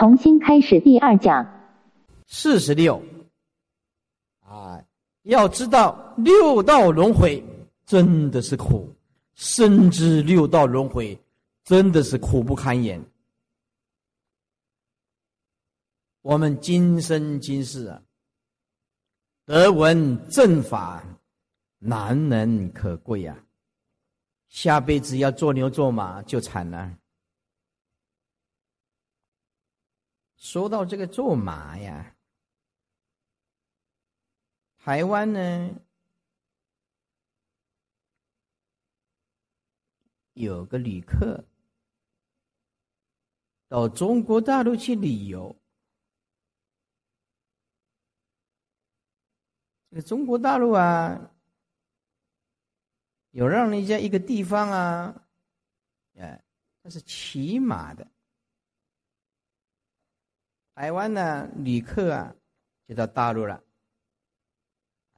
重新开始第二讲。四十六啊，要知道六道轮回真的是苦，深知六道轮回真的是苦不堪言。我们今生今世啊，得闻正法，难能可贵呀。下辈子要做牛做马就惨了。说到这个做马呀。台湾呢，有个旅客到中国大陆去旅游。这个中国大陆啊，有让人家一个地方啊，哎，它是骑马的。台湾呢，旅客啊，就到大陆了。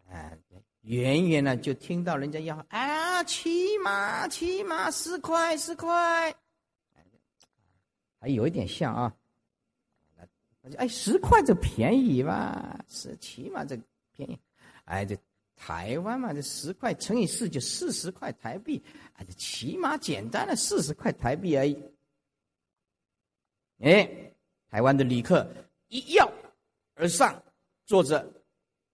哎，远远呢就听到人家要啊，骑马，骑马十块，十块，还有一点像啊。哎，十块这便宜吧？是起码这便宜。哎，这台湾嘛，这十块乘以四就四十块台币。哎，这起码简单的四十块台币而已。哎，台湾的旅客一跃而上，坐着。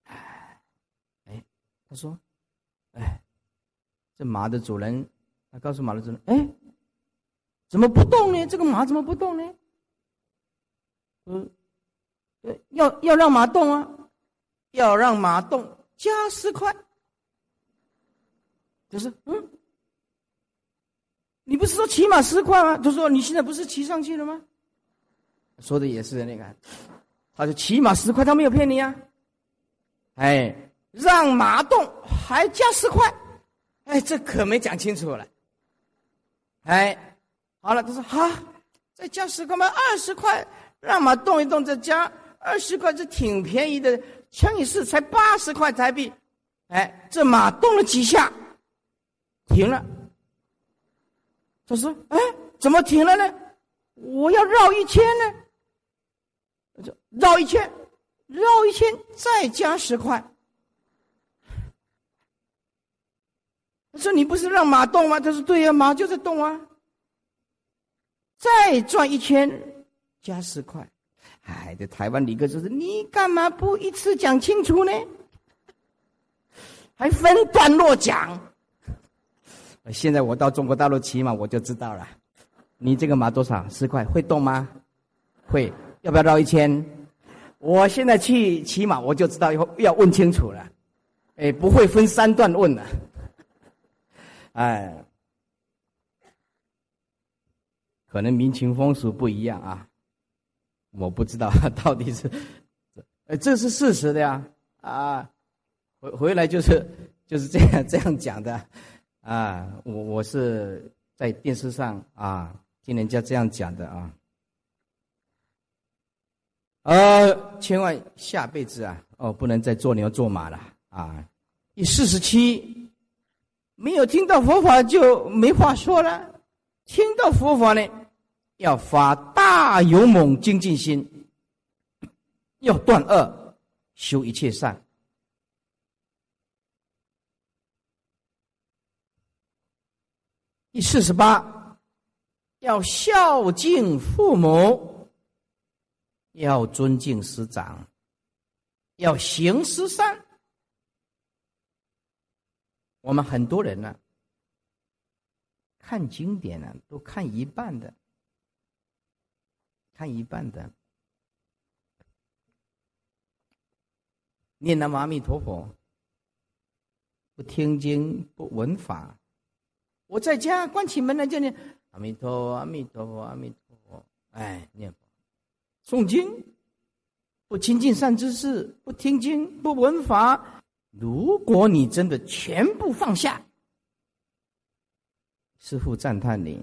哎他说：“哎，这马的主人，他告诉马的主人，哎，怎么不动呢？这个马怎么不动呢？嗯，要要让马动啊，要让马动，加十块。就是嗯，你不是说骑马十块吗？他说你现在不是骑上去了吗？说的也是那个，他说起码十块，他没有骗你啊，哎。”让马动还加十块，哎，这可没讲清楚了。哎，好了，他说好，再加十块嘛，二十块，让马动一动，再加二十块，这挺便宜的，乘以四才八十块台币。哎，这马动了几下，停了。他说：“哎，怎么停了呢？我要绕一圈呢。”就绕一圈，绕一圈，再加十块。说你不是让马动吗？他说对呀，马就在动啊。再转一圈，加十块。哎，这台湾李哥说是你干嘛不一次讲清楚呢？还分段落讲。现在我到中国大陆骑马，我就知道了。你这个马多少？十块，会动吗？会。要不要绕一圈？我现在去骑马，我就知道要要问清楚了。哎，不会分三段问了。哎，可能民情风俗不一样啊，我不知道 到底是，哎，这是事实的呀啊，回回来就是就是这样这样讲的啊，我我是在电视上啊听人家这样讲的啊，呃，千万下辈子啊哦不能再做牛做马了啊，第四十七。没有听到佛法就没话说了，听到佛法呢，要发大勇猛精进心，要断恶，修一切善。第四十八，要孝敬父母，要尊敬师长，要行十善。我们很多人呢，看经典呢，都看一半的，看一半的，念南无阿弥陀佛，不听经不闻法。我在家关起门来就念阿弥陀佛，阿弥陀佛，阿弥陀佛，哎，念佛，诵经，不亲近善知识，不听经不闻法。如果你真的全部放下，师父赞叹你，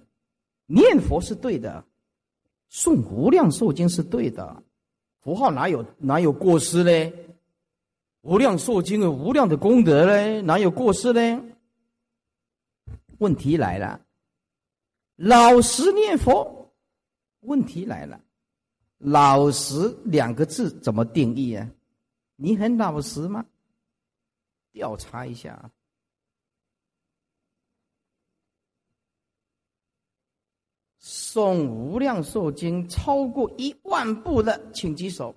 念佛是对的，诵无量寿经是对的，佛号哪有哪有过失嘞？无量寿经有无量的功德嘞，哪有过失嘞？问题来了，老实念佛，问题来了，老实两个字怎么定义啊？你很老实吗？调查一下。诵《无量寿经》超过一万部的，请举手。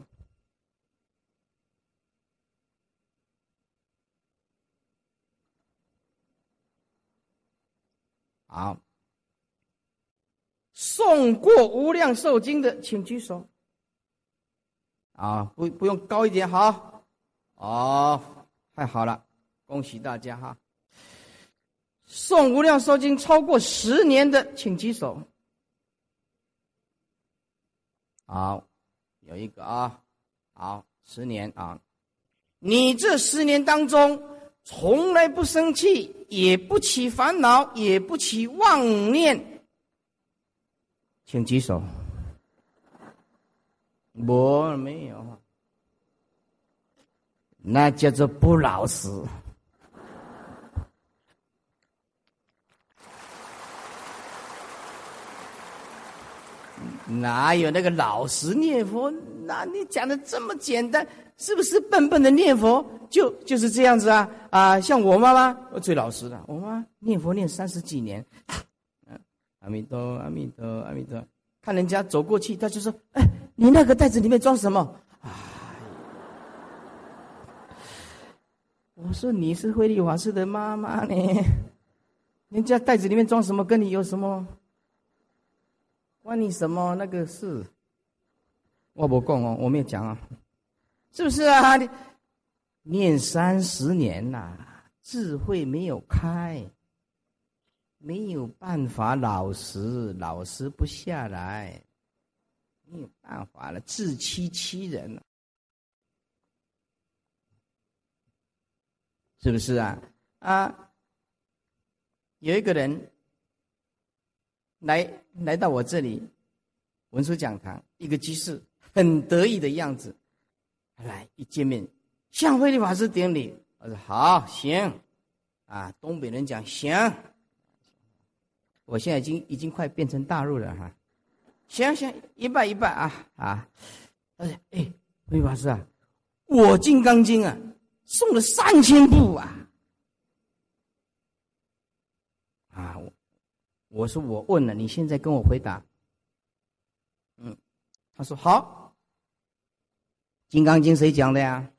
好，诵过《无量寿经》的，请举手。啊，不，不用高一点，好，哦，太好了，恭喜大家哈！诵《无量寿经》超过十年的，请举手。好，有一个啊，好，十年啊，你这十年当中从来不生气，也不起烦恼，也不起妄念，请举手。我没有，那叫做不老实。哪有那个老实念佛？那你讲的这么简单，是不是笨笨的念佛就就是这样子啊？啊，像我妈妈，我最老实的，我妈念佛念三十几年，阿弥陀阿弥陀阿弥陀，看人家走过去，他就说：“哎，你那个袋子里面装什么？”，我说你是慧利法师的妈妈呢，人家袋子里面装什么跟你有什么？关你什么那个事？我不供哦，我没有讲啊，是不是啊？你念三十年呐，智慧没有开，没有办法老实，老实不下来，没有办法了，自欺欺人了，是不是啊？啊，有一个人。来来到我这里，文殊讲堂，一个居士很得意的样子，来一见面，向慧律法师顶礼。我说好行，啊，东北人讲行。我现在已经已经快变成大陆了哈，行行，一半一半啊啊！哎哎，慧法师啊，我《金刚经》啊送了三千部啊，啊。我说我问了，你现在跟我回答。嗯，他说好。《金刚经》谁讲的呀？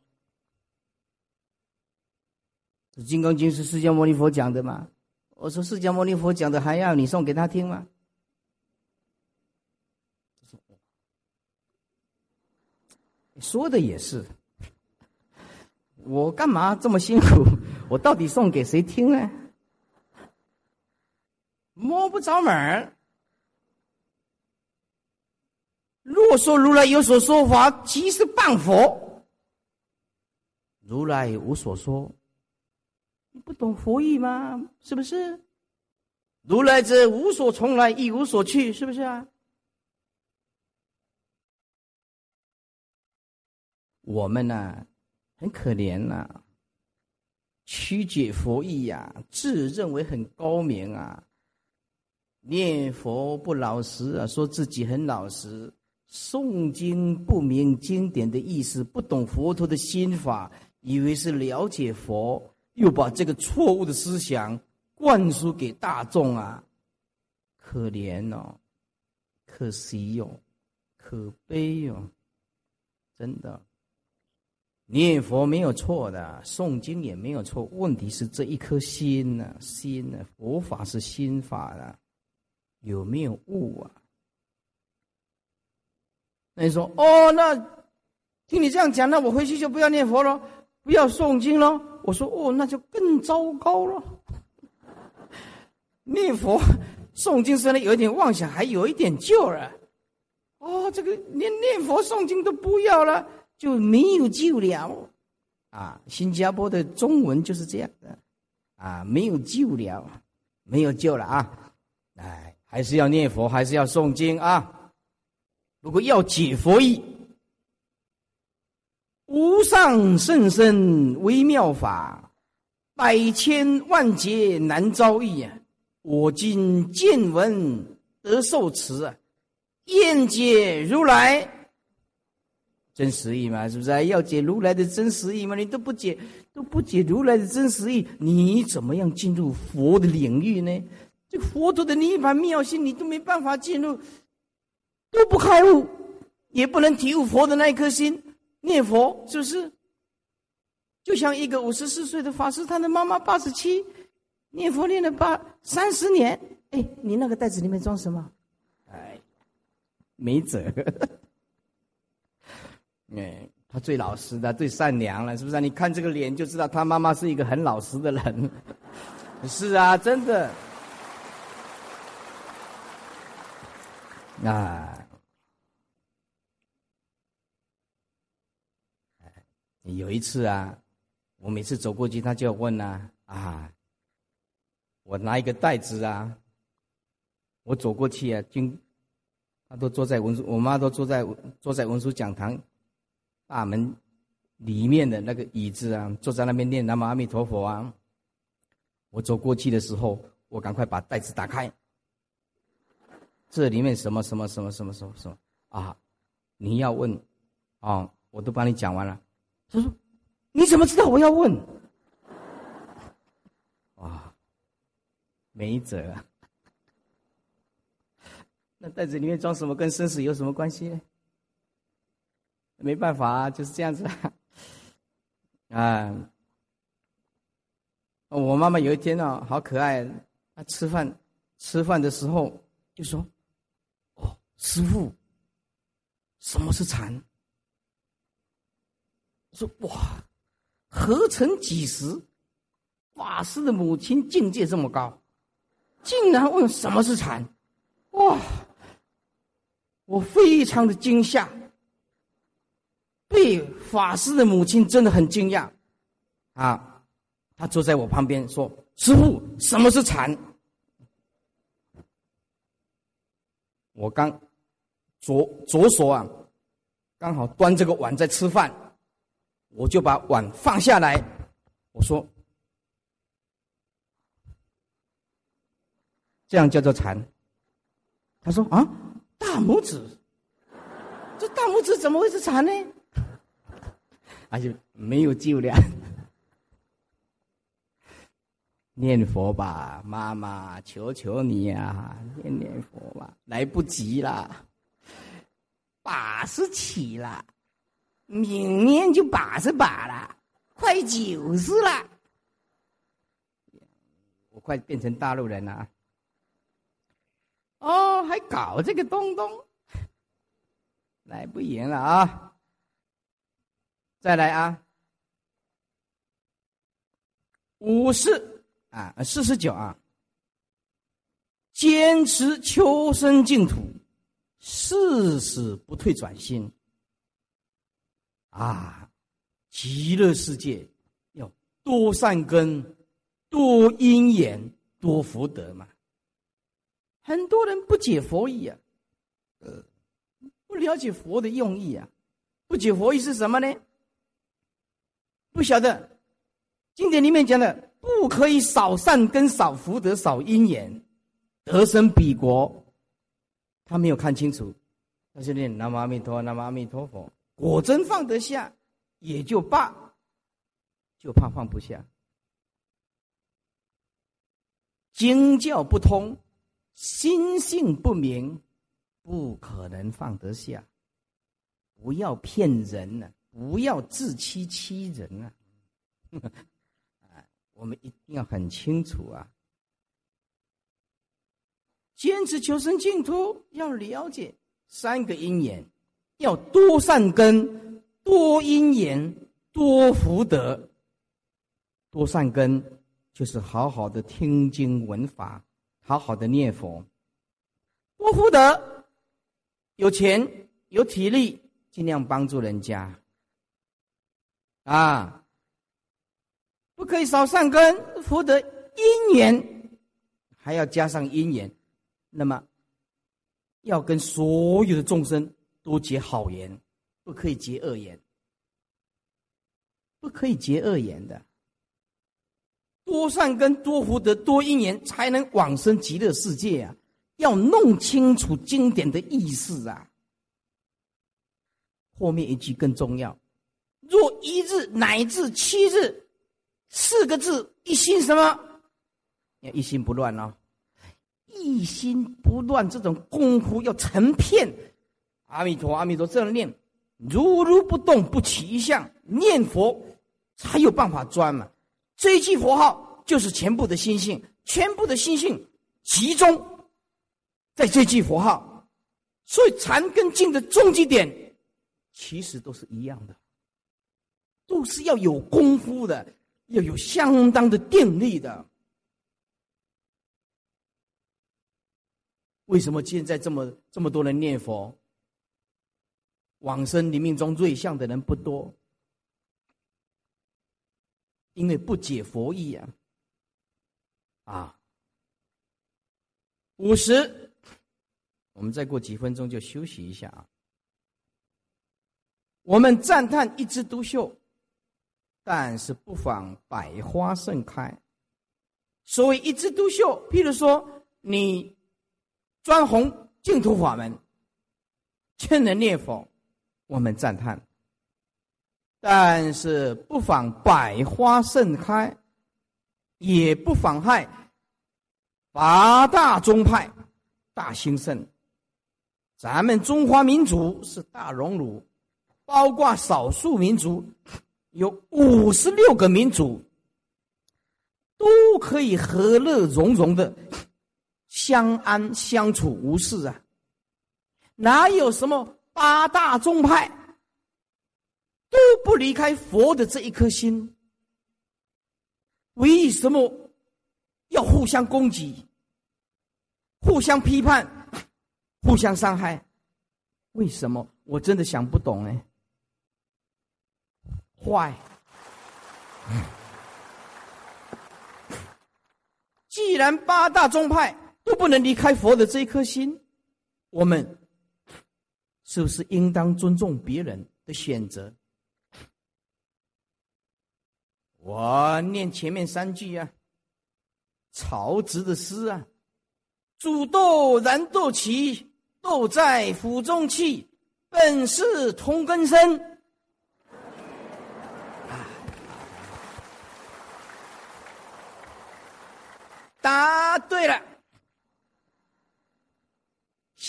《金刚经》是释迦牟尼佛讲的吗？我说释迦牟尼佛讲的，还要你送给他听吗？说的也是。我干嘛这么辛苦？我到底送给谁听呢？摸不着门儿。若说如来有所说法，即是谤佛。如来无所说，不懂佛意吗？是不是？如来者无所从来，亦无所去，是不是啊？我们呢，很可怜呐，曲解佛意呀，自认为很高明啊。念佛不老实啊，说自己很老实；诵经不明经典的意思，不懂佛陀的心法，以为是了解佛，又把这个错误的思想灌输给大众啊！可怜哦，可惜哟，可悲哟！真的，念佛没有错的，诵经也没有错，问题是这一颗心呢？心呢？佛法是心法的。有没有悟啊？那你说哦，那听你这样讲，那我回去就不要念佛了，不要诵经了。我说哦，那就更糟糕了。念佛、诵经虽然有一点妄想，还有一点救了。哦，这个连念佛、诵经都不要了，就没有救了。啊，新加坡的中文就是这样的，啊，没有救了，没有救了啊，哎。还是要念佛，还是要诵经啊！如果要解佛意，无上甚深微妙法，百千万劫难遭遇啊！我今见闻得受持啊！愿解如来真实意嘛，是不是？要解如来的真实意嘛？你都不解，都不解如来的真实意，你怎么样进入佛的领域呢？这佛陀的涅盘妙心，你都没办法进入，都不开悟，也不能体悟佛的那一颗心，念佛是不是？就像一个五十四岁的法师，他的妈妈八十七，念佛念了八三十年，哎，你那个袋子里面装什么？哎，没辙。哎，他最老实的，最善良了，是不是？你看这个脸就知道，他妈妈是一个很老实的人。是啊，真的。啊，有一次啊，我每次走过去，他就要问呐啊，我拿一个袋子啊，我走过去啊，经，他都坐在文书，我妈都坐在坐在文书讲堂。大门里面的那个椅子啊，坐在那边念南无阿弥陀佛啊。我走过去的时候，我赶快把袋子打开。这里面什么什么什么什么什么什么啊？你要问啊，我都帮你讲完了。他说：“你怎么知道我要问？”哇，没辙。啊那袋子里面装什么，跟生死有什么关系呢？没办法啊，就是这样子啊。我妈妈有一天呢，好可爱，她吃饭吃饭的时候就说：“哦，师傅，什么是禅？”说：“哇，何曾几时，法师的母亲境界这么高，竟然问什么是禅？哇，我非常的惊吓。”被法师的母亲真的很惊讶，啊，他坐在我旁边说：“师傅，什么是禅？”我刚左左手啊，刚好端这个碗在吃饭，我就把碗放下来，我说：“这样叫做禅。”他说：“啊，大拇指，这大拇指怎么会是禅呢？” 而且没有救了，念佛吧，妈妈，求求你呀，念念佛吧，来不及了，八十七了，明年就八十八了，快九十了，我快变成大陆人了啊，哦，还搞这个东东，来不赢了啊！再来啊，五十啊，四十九啊，坚持求生净土，誓死不退转心。啊，极乐世界要多善根、多因缘、多福德嘛。很多人不解佛意啊，呃，不了解佛的用意啊，不解佛意是什么呢？不晓得，经典里面讲的不可以少善根、少福德、少因缘，得生彼国。他没有看清楚，他就念南无阿弥陀，南无阿弥陀佛。果真放得下，也就罢，就怕放不下。经教不通，心性不明，不可能放得下。不要骗人了。不要自欺欺人啊！啊，我们一定要很清楚啊！坚持求生净土，要了解三个因缘，要多善根、多因缘、多福德。多善根就是好好的听经闻法，好好的念佛；多福德，有钱有体力，尽量帮助人家。啊，不可以少善根福德因缘，还要加上因缘。那么，要跟所有的众生都结好缘，不可以结恶缘，不可以结恶缘的。多善根、多福德、多因缘，才能往生极乐世界啊！要弄清楚经典的意思啊！后面一句更重要：若一日乃至七日，四个字一心什么？要一心不乱哦，一心不乱这种功夫要成片。阿弥陀，阿弥陀，这样念，如如不动，不起一相，念佛才有办法钻嘛。这一句佛号就是全部的心性，全部的心性集中在这句佛号，所以禅跟静的终极点其实都是一样的，都是要有功夫的，要有相当的定力的。为什么现在这么这么多人念佛？往生临命中瑞相的人不多，因为不解佛意啊！啊，五十，我们再过几分钟就休息一下啊。我们赞叹一枝独秀，但是不妨百花盛开。所谓一枝独秀，譬如说你专弘净土法门，劝人念佛。我们赞叹，但是不妨百花盛开，也不妨害八大宗派大兴盛。咱们中华民族是大熔炉，包括少数民族，有五十六个民族，都可以和乐融融的相安相处无事啊，哪有什么？八大宗派都不离开佛的这一颗心，为什么要互相攻击、互相批判、互相伤害？为什么？我真的想不懂哎。坏！既然八大宗派都不能离开佛的这一颗心，我们。是不是应当尊重别人的选择？我念前面三句啊，曹植的诗啊：“煮豆燃豆萁，豆在釜中泣，本是同根生。”答对了。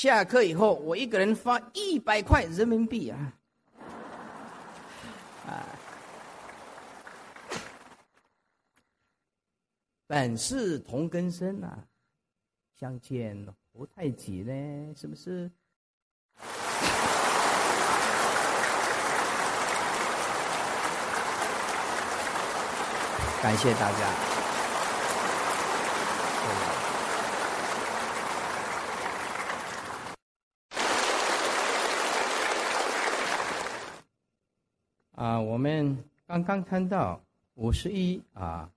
下课以后，我一个人发一百块人民币啊！啊，本是同根生啊，相见不太急呢，是不是？感谢大家。啊，我们刚刚看到五十一啊，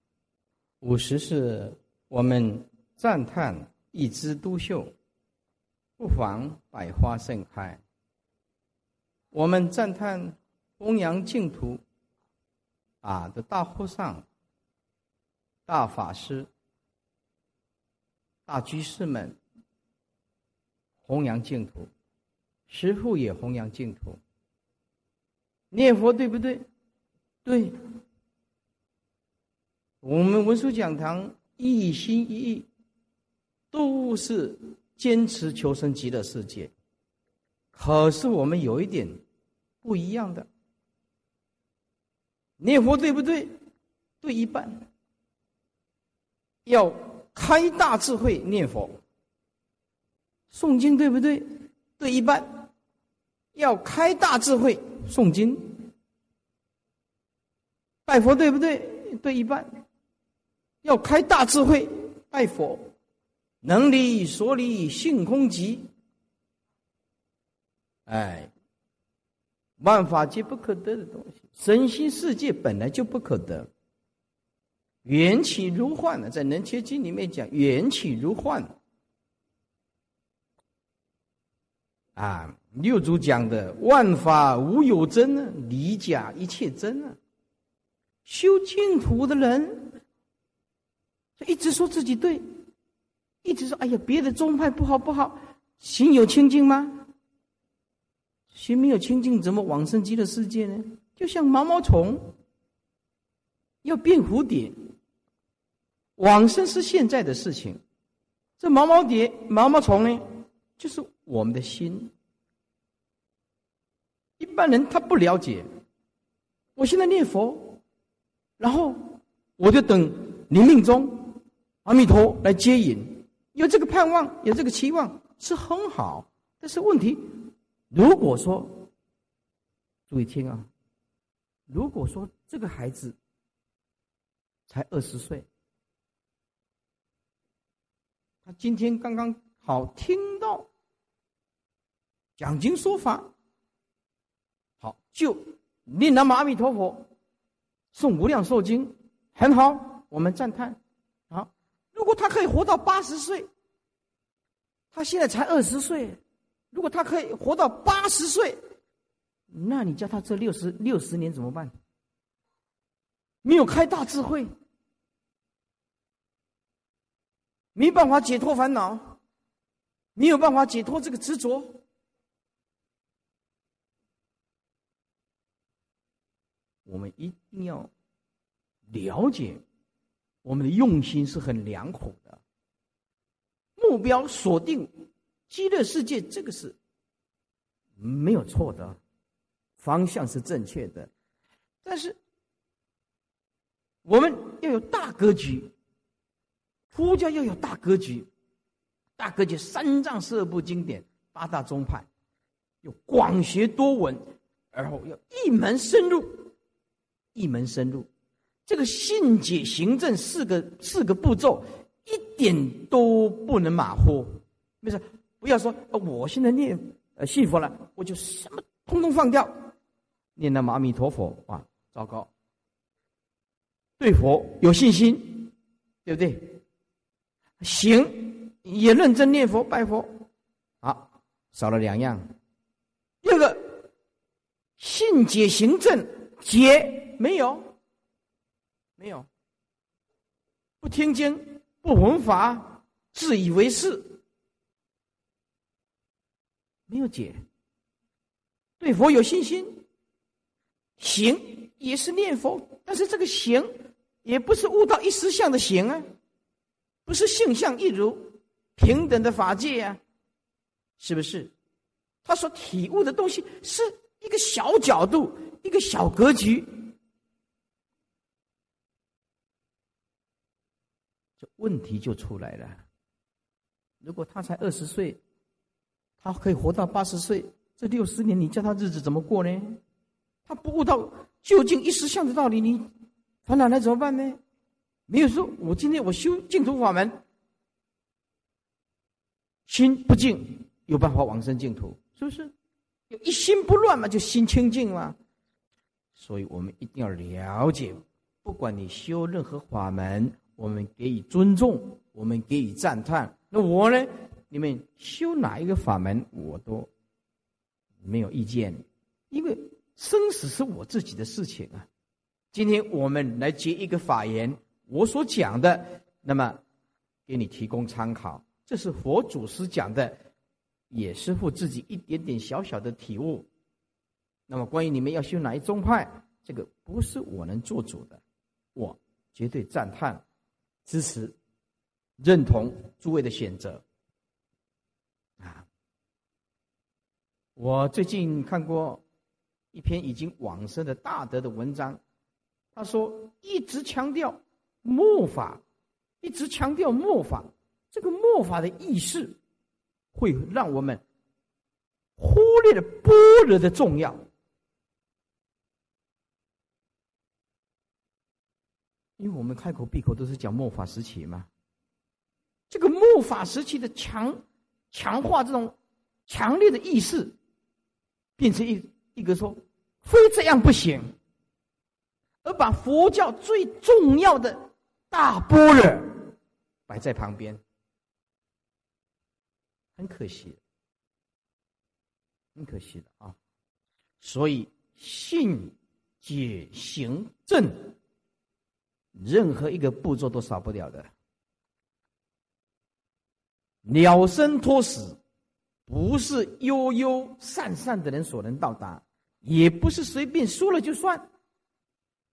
五十是我们赞叹一枝独秀，不妨百花盛开。我们赞叹弘扬净土啊的大和尚、大法师、大居士们弘扬净土，师父也弘扬净土。念佛对不对？对。我们文殊讲堂一心一意，都是坚持求生极乐世界。可是我们有一点不一样的，念佛对不对？对一半。要开大智慧念佛。诵经对不对？对一半。要开大智慧。诵经、拜佛，对不对？对一半。要开大智慧，拜佛，能离所离性空寂。哎，万法皆不可得的东西，身心世界本来就不可得。缘起如幻呢，在《能切经》里面讲，缘起如幻。啊。六祖讲的“万法无有真”呢，离假一切真啊。修净土的人，一直说自己对，一直说：“哎呀，别的宗派不好不好。”心有清净吗？心没有清净，怎么往生极乐世界呢？就像毛毛虫要变蝴蝶，往生是现在的事情。这毛毛蝶、毛毛虫呢，就是我们的心。一般人他不了解。我现在念佛，然后我就等临命中阿弥陀来接引，有这个盼望，有这个期望是很好。但是问题，如果说，注意听啊，如果说这个孩子才二十岁，他今天刚刚好听讲经说法，好就。念南无阿弥陀佛，送无量寿经，很好，我们赞叹。啊，如果他可以活到八十岁，他现在才二十岁，如果他可以活到八十岁，那你叫他这六十六十年怎么办？没有开大智慧，没办法解脱烦恼，没有办法解脱这个执着。我们一定要了解，我们的用心是很良苦的。目标锁定极乐世界，这个是没有错的，方向是正确的。但是我们要有大格局，佛教要有大格局，大格局三藏四部经典，八大宗派，有广学多闻，而后要一门深入。一门深入，这个信解行证四个四个步骤，一点都不能马虎。没事，不要说我现在念呃信佛了，我就什么通通放掉，念那阿弥陀佛啊，糟糕。对佛有信心，对不对？行也认真念佛拜佛，好少了两样。第二个信解行证解。没有，没有，不听经，不闻法，自以为是，没有解。对佛有信心，行也是念佛，但是这个行也不是悟到一实相的行啊，不是性相一如。平等的法界啊，是不是？他所体悟的东西是一个小角度，一个小格局。问题就出来了。如果他才二十岁，他可以活到八十岁，这六十年你叫他日子怎么过呢？他不悟到究竟一时相的道理，你烦恼来怎么办呢？没有说，我今天我修净土法门，心不净，有办法往生净土，是不是？一心不乱嘛，就心清净嘛。所以我们一定要了解，不管你修任何法门。我们给予尊重，我们给予赞叹。那我呢？你们修哪一个法门，我都没有意见，因为生死是我自己的事情啊。今天我们来结一个法言，我所讲的，那么给你提供参考。这是佛祖师讲的，也是父自己一点点小小的体悟。那么关于你们要修哪一宗派，这个不是我能做主的，我绝对赞叹。支持、认同诸位的选择啊！我最近看过一篇已经往生的大德的文章，他说一直强调末法，一直强调末法，这个末法的意识会让我们忽略了般若的重要。因为我们开口闭口都是讲末法时期嘛，这个末法时期的强强化这种强烈的意识，变成一一个说非这样不行，而把佛教最重要的大波若摆在旁边，很可惜，很可惜的啊！所以信解行正。任何一个步骤都少不了的，了生脱死，不是悠悠善善的人所能到达，也不是随便说了就算。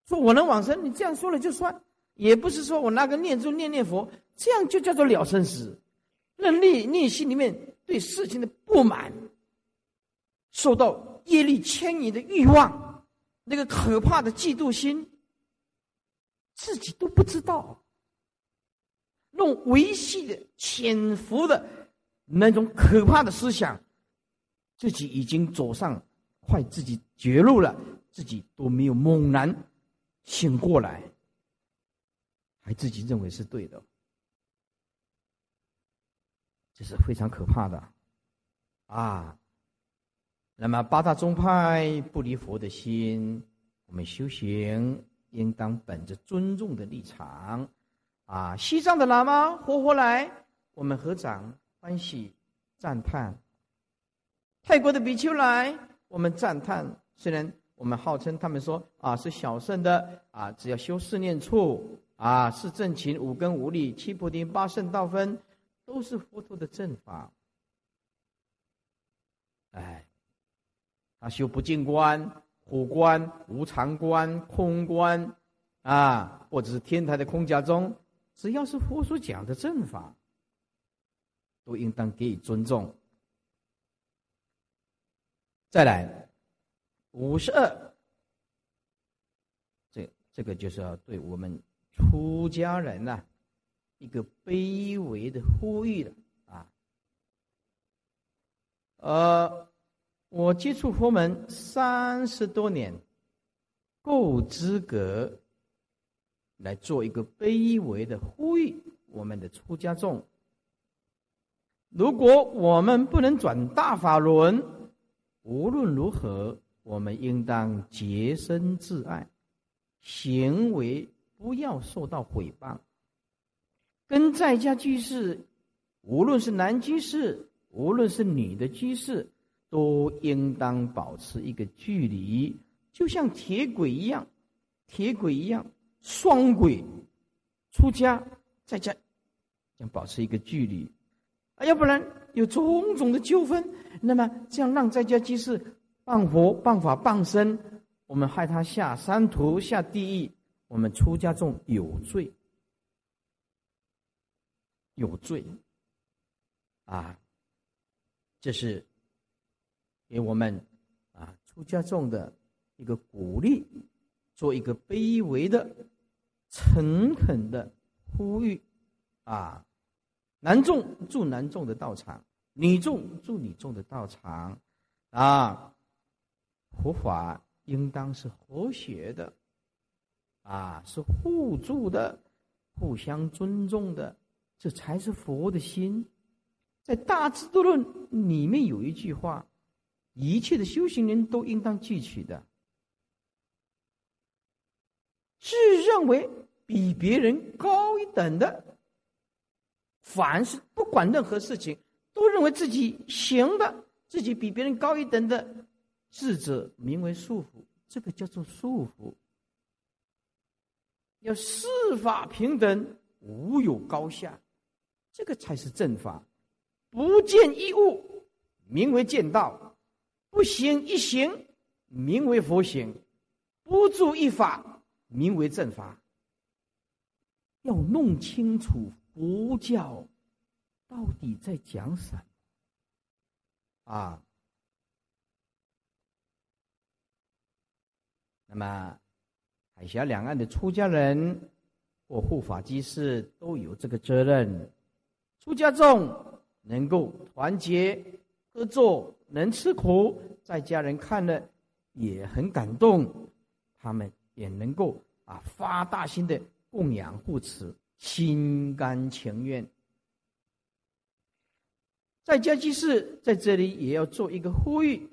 说我能往生，你这样说了就算，也不是说我拿个念珠念念佛，这样就叫做了生死。那内内心里面对事情的不满，受到业力牵引的欲望，那个可怕的嫉妒心，自己都不知道。弄维系的潜伏的那种可怕的思想，自己已经走上快自己绝路了，自己都没有猛然醒过来，还自己认为是对的。这是非常可怕的，啊！那么八大宗派不离佛的心，我们修行应当本着尊重的立场，啊！西藏的喇嘛活活来，我们合掌欢喜赞叹；泰国的比丘来，我们赞叹。虽然我们号称他们说啊是小圣的啊，只要修四念处啊，是正勤五根五力七菩提八圣道分。都是佛陀的正法，哎，他修不净观、苦观、无常观、空观，啊，或者是天台的空假中，只要是佛所讲的正法，都应当给予尊重。再来，五十二，这这个就是要对我们出家人呐。一个卑微的呼吁了啊！呃，我接触佛门三十多年，够资格来做一个卑微的呼吁。我们的出家众，如果我们不能转大法轮，无论如何，我们应当洁身自爱，行为不要受到诽谤。跟在家居士，无论是男居士，无论是女的居士，都应当保持一个距离，就像铁轨一样，铁轨一样，双轨，出家在家要保持一个距离，啊，要不然有种种的纠纷，那么这样让在家居士谤佛、谤法、谤身，我们害他下三途、下地狱，我们出家众有罪。有罪，啊，这是给我们啊出家众的一个鼓励，做一个卑微的、诚恳的呼吁，啊，男众住男众的道场，女众住女众的道场，啊，佛法应当是和谐的，啊，是互助的、互相尊重的。这才是佛的心，在《大智度论》里面有一句话：一切的修行人都应当记取的。自认为比别人高一等的，凡是不管任何事情，都认为自己行的，自己比别人高一等的智者，名为束缚。这个叫做束缚。要四法平等，无有高下。这个才是正法，不见一物，名为见道；不行一行，名为佛行；不住一法，名为正法。要弄清楚佛教到底在讲什么啊？那么，海峡两岸的出家人或护法居士都有这个责任。出家众能够团结合作，能吃苦，在家人看了也很感动，他们也能够啊发大心的供养护持，心甘情愿。在家居士在这里也要做一个呼吁，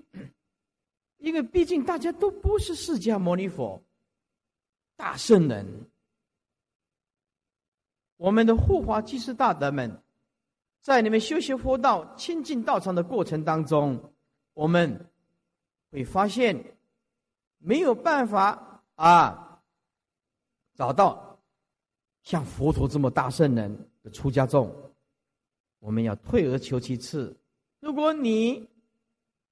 因为毕竟大家都不是释迦牟尼佛大圣人，我们的护法居士大德们。在你们修习佛道、亲近道场的过程当中，我们会发现没有办法啊找到像佛陀这么大圣人的出家众。我们要退而求其次，如果你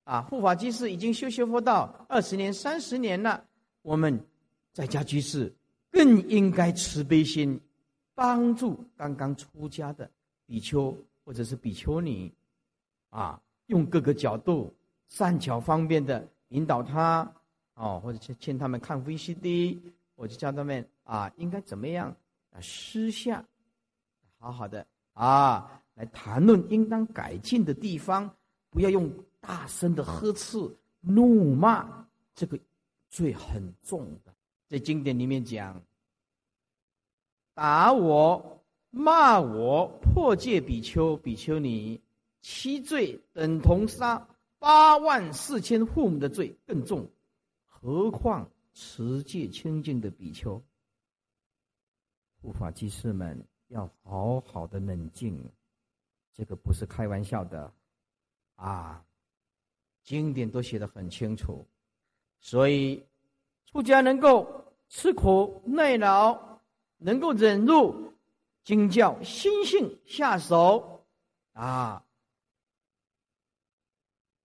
啊护法居士已经修修佛道二十年、三十年了，我们在家居士更应该慈悲心，帮助刚刚出家的比丘或者是比丘尼，啊，用各个角度善巧方便的引导他，哦，或者劝劝他们看 VCD，我就教他们啊，应该怎么样啊，私下好好的啊。来谈论应当改进的地方，不要用大声的呵斥、怒骂，这个罪很重的。在经典里面讲，打我、骂我、破戒比丘、比丘尼，七罪等同杀八万四千父母的罪更重，何况持戒清净的比丘？护法居士们要好好的冷静。这个不是开玩笑的，啊，经典都写的很清楚，所以出家能够吃苦耐劳，能够忍辱，经教心性下手，啊，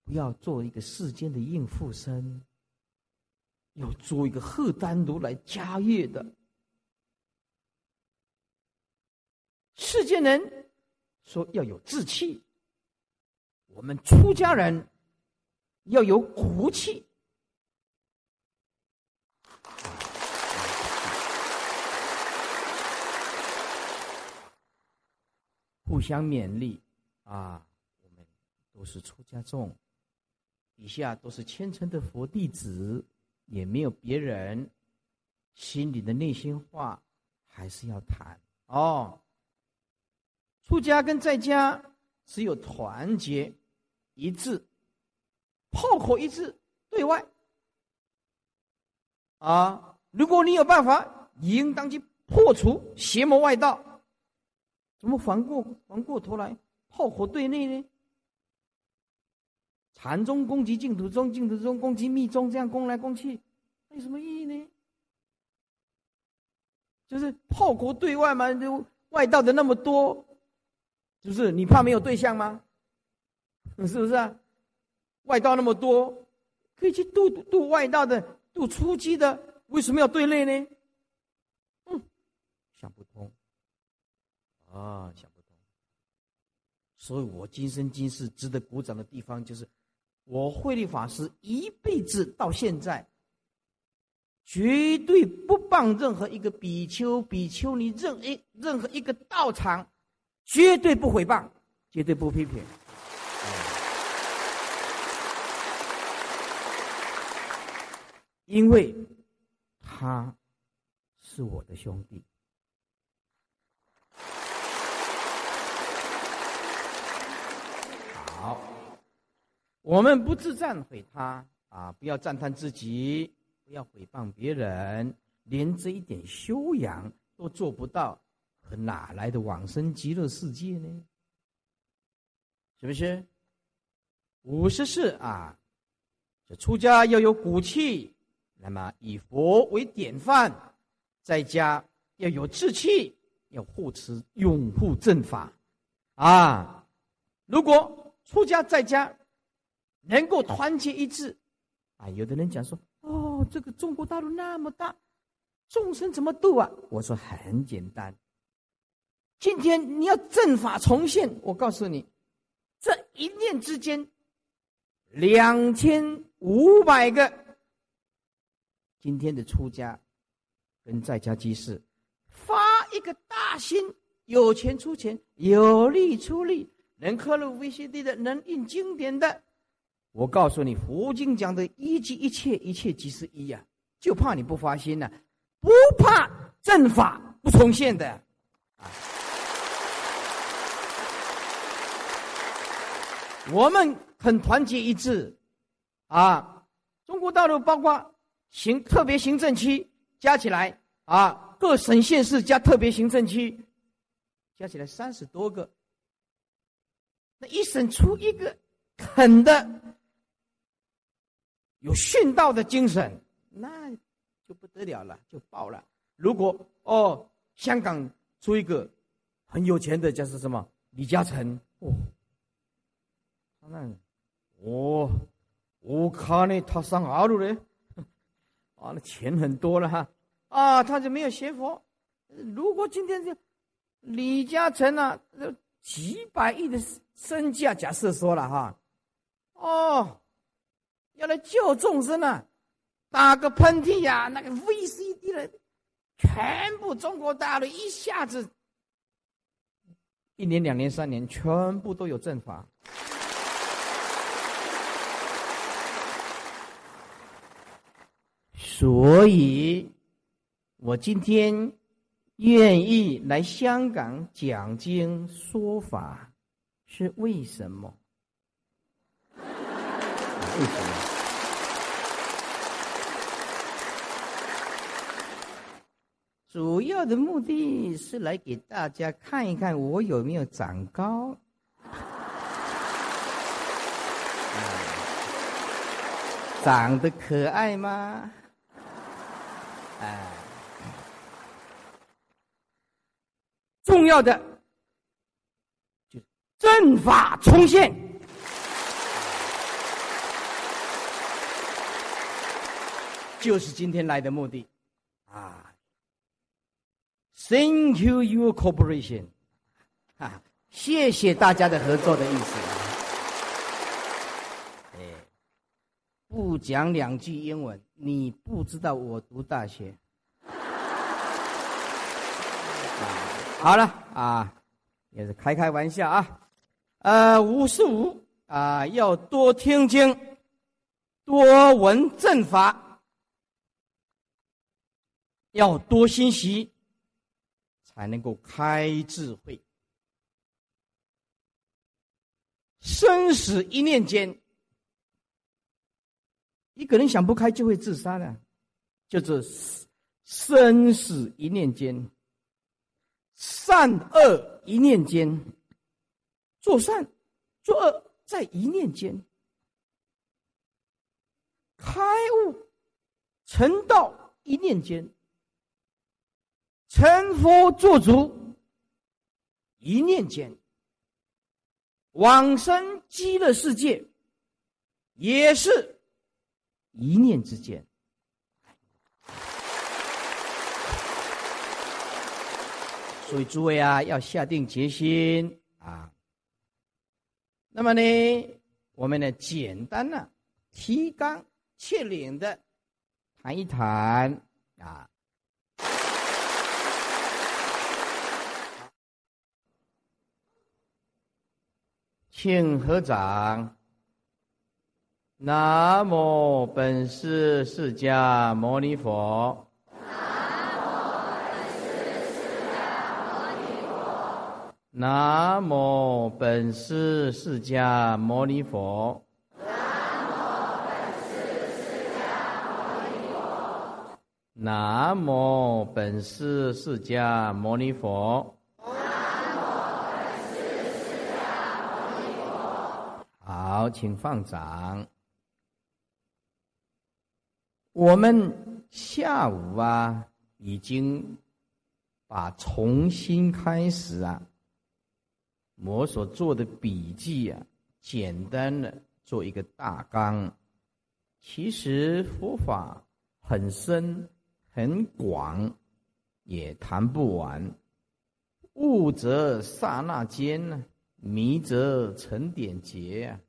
不要做一个世间的应付生，要做一个贺丹如来家业的世间人。说要有志气，我们出家人要有骨气，互相勉励啊！我们都是出家众，底下都是虔诚的佛弟子，也没有别人，心里的内心话还是要谈哦。出家跟在家只有团结一致，炮口一致对外啊！如果你有办法，应当去破除邪魔外道。怎么反过反过头来炮火对内呢？禅宗攻击净土宗，净土宗攻击密宗，这样攻来攻去，有什么意义呢？就是炮国对外嘛，就外道的那么多。是不是你怕没有对象吗？是不是啊？外道那么多，可以去度度外道的，度初级的，为什么要对内呢？嗯，想不通啊，想不通。所以我今生今世值得鼓掌的地方，就是我慧律法师一辈子到现在，绝对不帮任何一个比丘、比丘尼，任一任何一个道场。绝对不诽谤，绝对不批评，因为他是我的兄弟。好，我们不自赞毁他啊！不要赞叹自己，不要诽谤别人，连这一点修养都做不到。哪来的往生极乐世界呢？是不是？五十四啊，这出家要有骨气，那么以佛为典范，在家要有志气，要护持拥护正法啊。如果出家在家能够团结一致啊，有的人讲说：“哦，这个中国大陆那么大，众生怎么度啊？”我说很简单。今天你要正法重现，我告诉你，这一念之间，两千五百个今天的出家跟在家居士，发一个大心，有钱出钱，有力出力，能刻录 VCD 的，能印经典的，我告诉你，佛经讲的一即一切，一切即是一呀，就怕你不发心呢，不怕正法不重现的。我们很团结一致，啊，中国大陆包括行特别行政区加起来啊，各省县市加特别行政区加起来三十多个，那一省出一个狠的、有殉道的精神，那就不得了了，就爆了。如果哦，香港出一个很有钱的，叫是什么李嘉诚哦。那哦我看呢，他上阿路嘞，啊，那钱很多了哈，啊，他就没有学佛。如果今天就李嘉诚啊，几百亿的身价，假设说了哈，哦，要来救众生啊，打个喷嚏呀，那个 VCD 的，全部中国大陆一下子。一年、两年、三年，全部都有正法。所以，我今天愿意来香港讲经说法，是为什么？为什么？主要的目的是来给大家看一看我有没有长高，长得可爱吗？哎，重要的阵法重现，就是今天来的目的啊。Thank you, your cooperation。啊，谢谢大家的合作的意思。哎，不讲两句英文，你不知道我读大学。好了啊，也是开开玩笑啊。呃，五十五啊，要多听经，多闻正法，要多心习。才能够开智慧。生死一念间，一个人想不开就会自杀的，就是生死一念间，善恶一念间，做善做恶在一念间，开悟成道一念间。成佛做主，一念间；往生极乐世界，也是一念之间。所以诸位啊，要下定决心啊。那么呢，我们呢，简单的提纲挈领的谈一谈啊。请合掌。南无本师释迦牟尼佛。南无本师释迦牟尼佛。南无本师释迦牟尼佛。南无本师释迦牟尼佛好，请放掌。我们下午啊，已经把重新开始啊，我所做的笔记啊，简单的做一个大纲。其实佛法很深很广，也谈不完。悟则刹那间呢，迷则成点劫啊。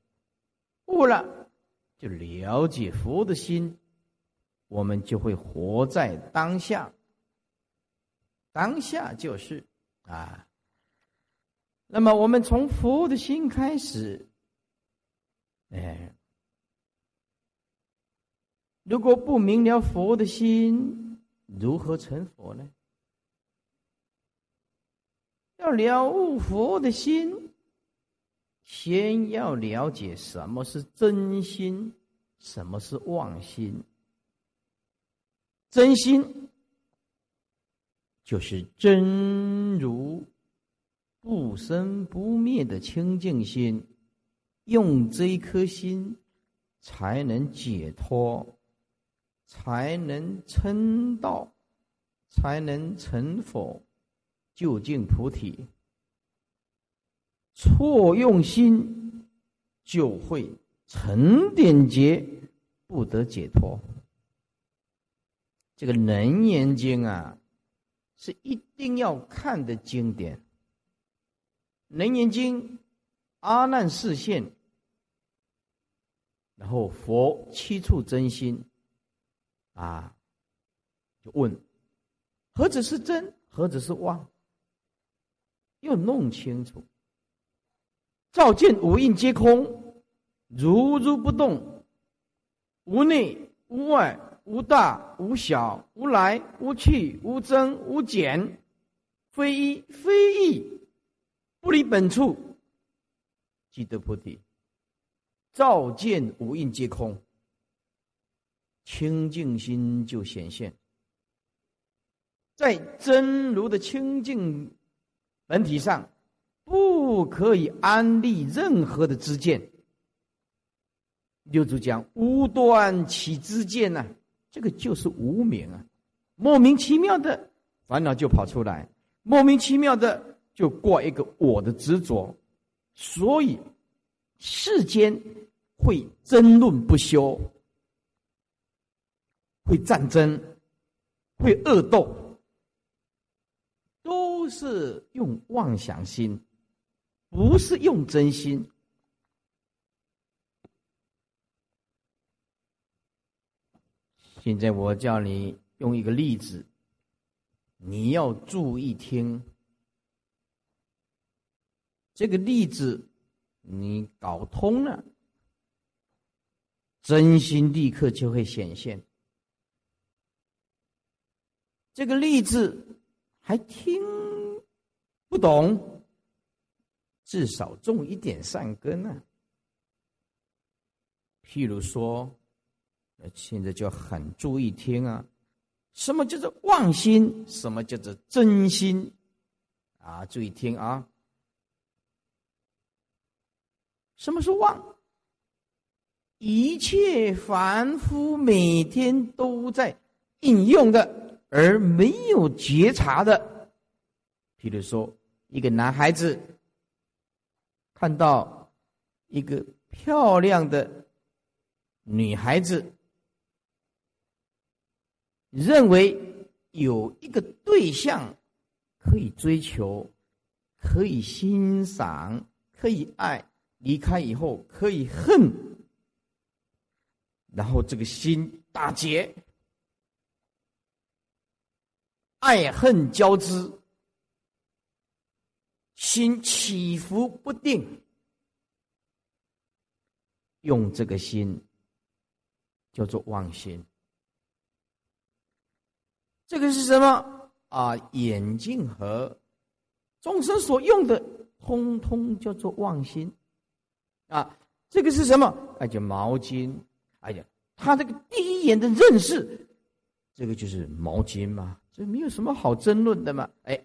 悟了，就了解佛的心，我们就会活在当下。当下就是啊。那么我们从佛的心开始，哎，如果不明了佛的心，如何成佛呢？要了悟佛的心。先要了解什么是真心，什么是妄心。真心就是真如不生不灭的清净心，用这一颗心才能解脱，才能称道，才能成佛，究竟菩提。错用心，就会成点结，不得解脱。这个《楞严经》啊，是一定要看的经典。《楞严经》，阿难示现，然后佛七处真心，啊，就问：何止是真？何止是妄？要弄清楚。照见五蕴皆空，如如不动，无内无外，无大无小，无来无去，无增无减，非一非异，不离本处，即得菩提。照见五蕴皆空，清净心就显现，在真如的清净本体上。不可以安立任何的知见。六祖讲：“无端起知见呢？这个就是无名啊，莫名其妙的烦恼就跑出来，莫名其妙的就挂一个我的执着，所以世间会争论不休，会战争，会恶斗，都是用妄想心。”不是用真心。现在我叫你用一个例子，你要注意听。这个例子你搞通了，真心立刻就会显现。这个例子还听不懂？至少种一点善根啊！譬如说，现在就很注意听啊，什么叫做妄心？什么叫做真心？啊，注意听啊！什么是妄？一切凡夫每天都在应用的，而没有觉察的。比如说，一个男孩子。看到一个漂亮的女孩子，认为有一个对象可以追求，可以欣赏，可以爱，离开以后可以恨，然后这个心大结，爱恨交织。心起伏不定，用这个心叫做妄心。这个是什么啊？眼镜和众生所用的，通通叫做妄心啊。这个是什么？哎，叫毛巾。哎呀，他这个第一眼的认识，这个就是毛巾嘛，这没有什么好争论的嘛。哎。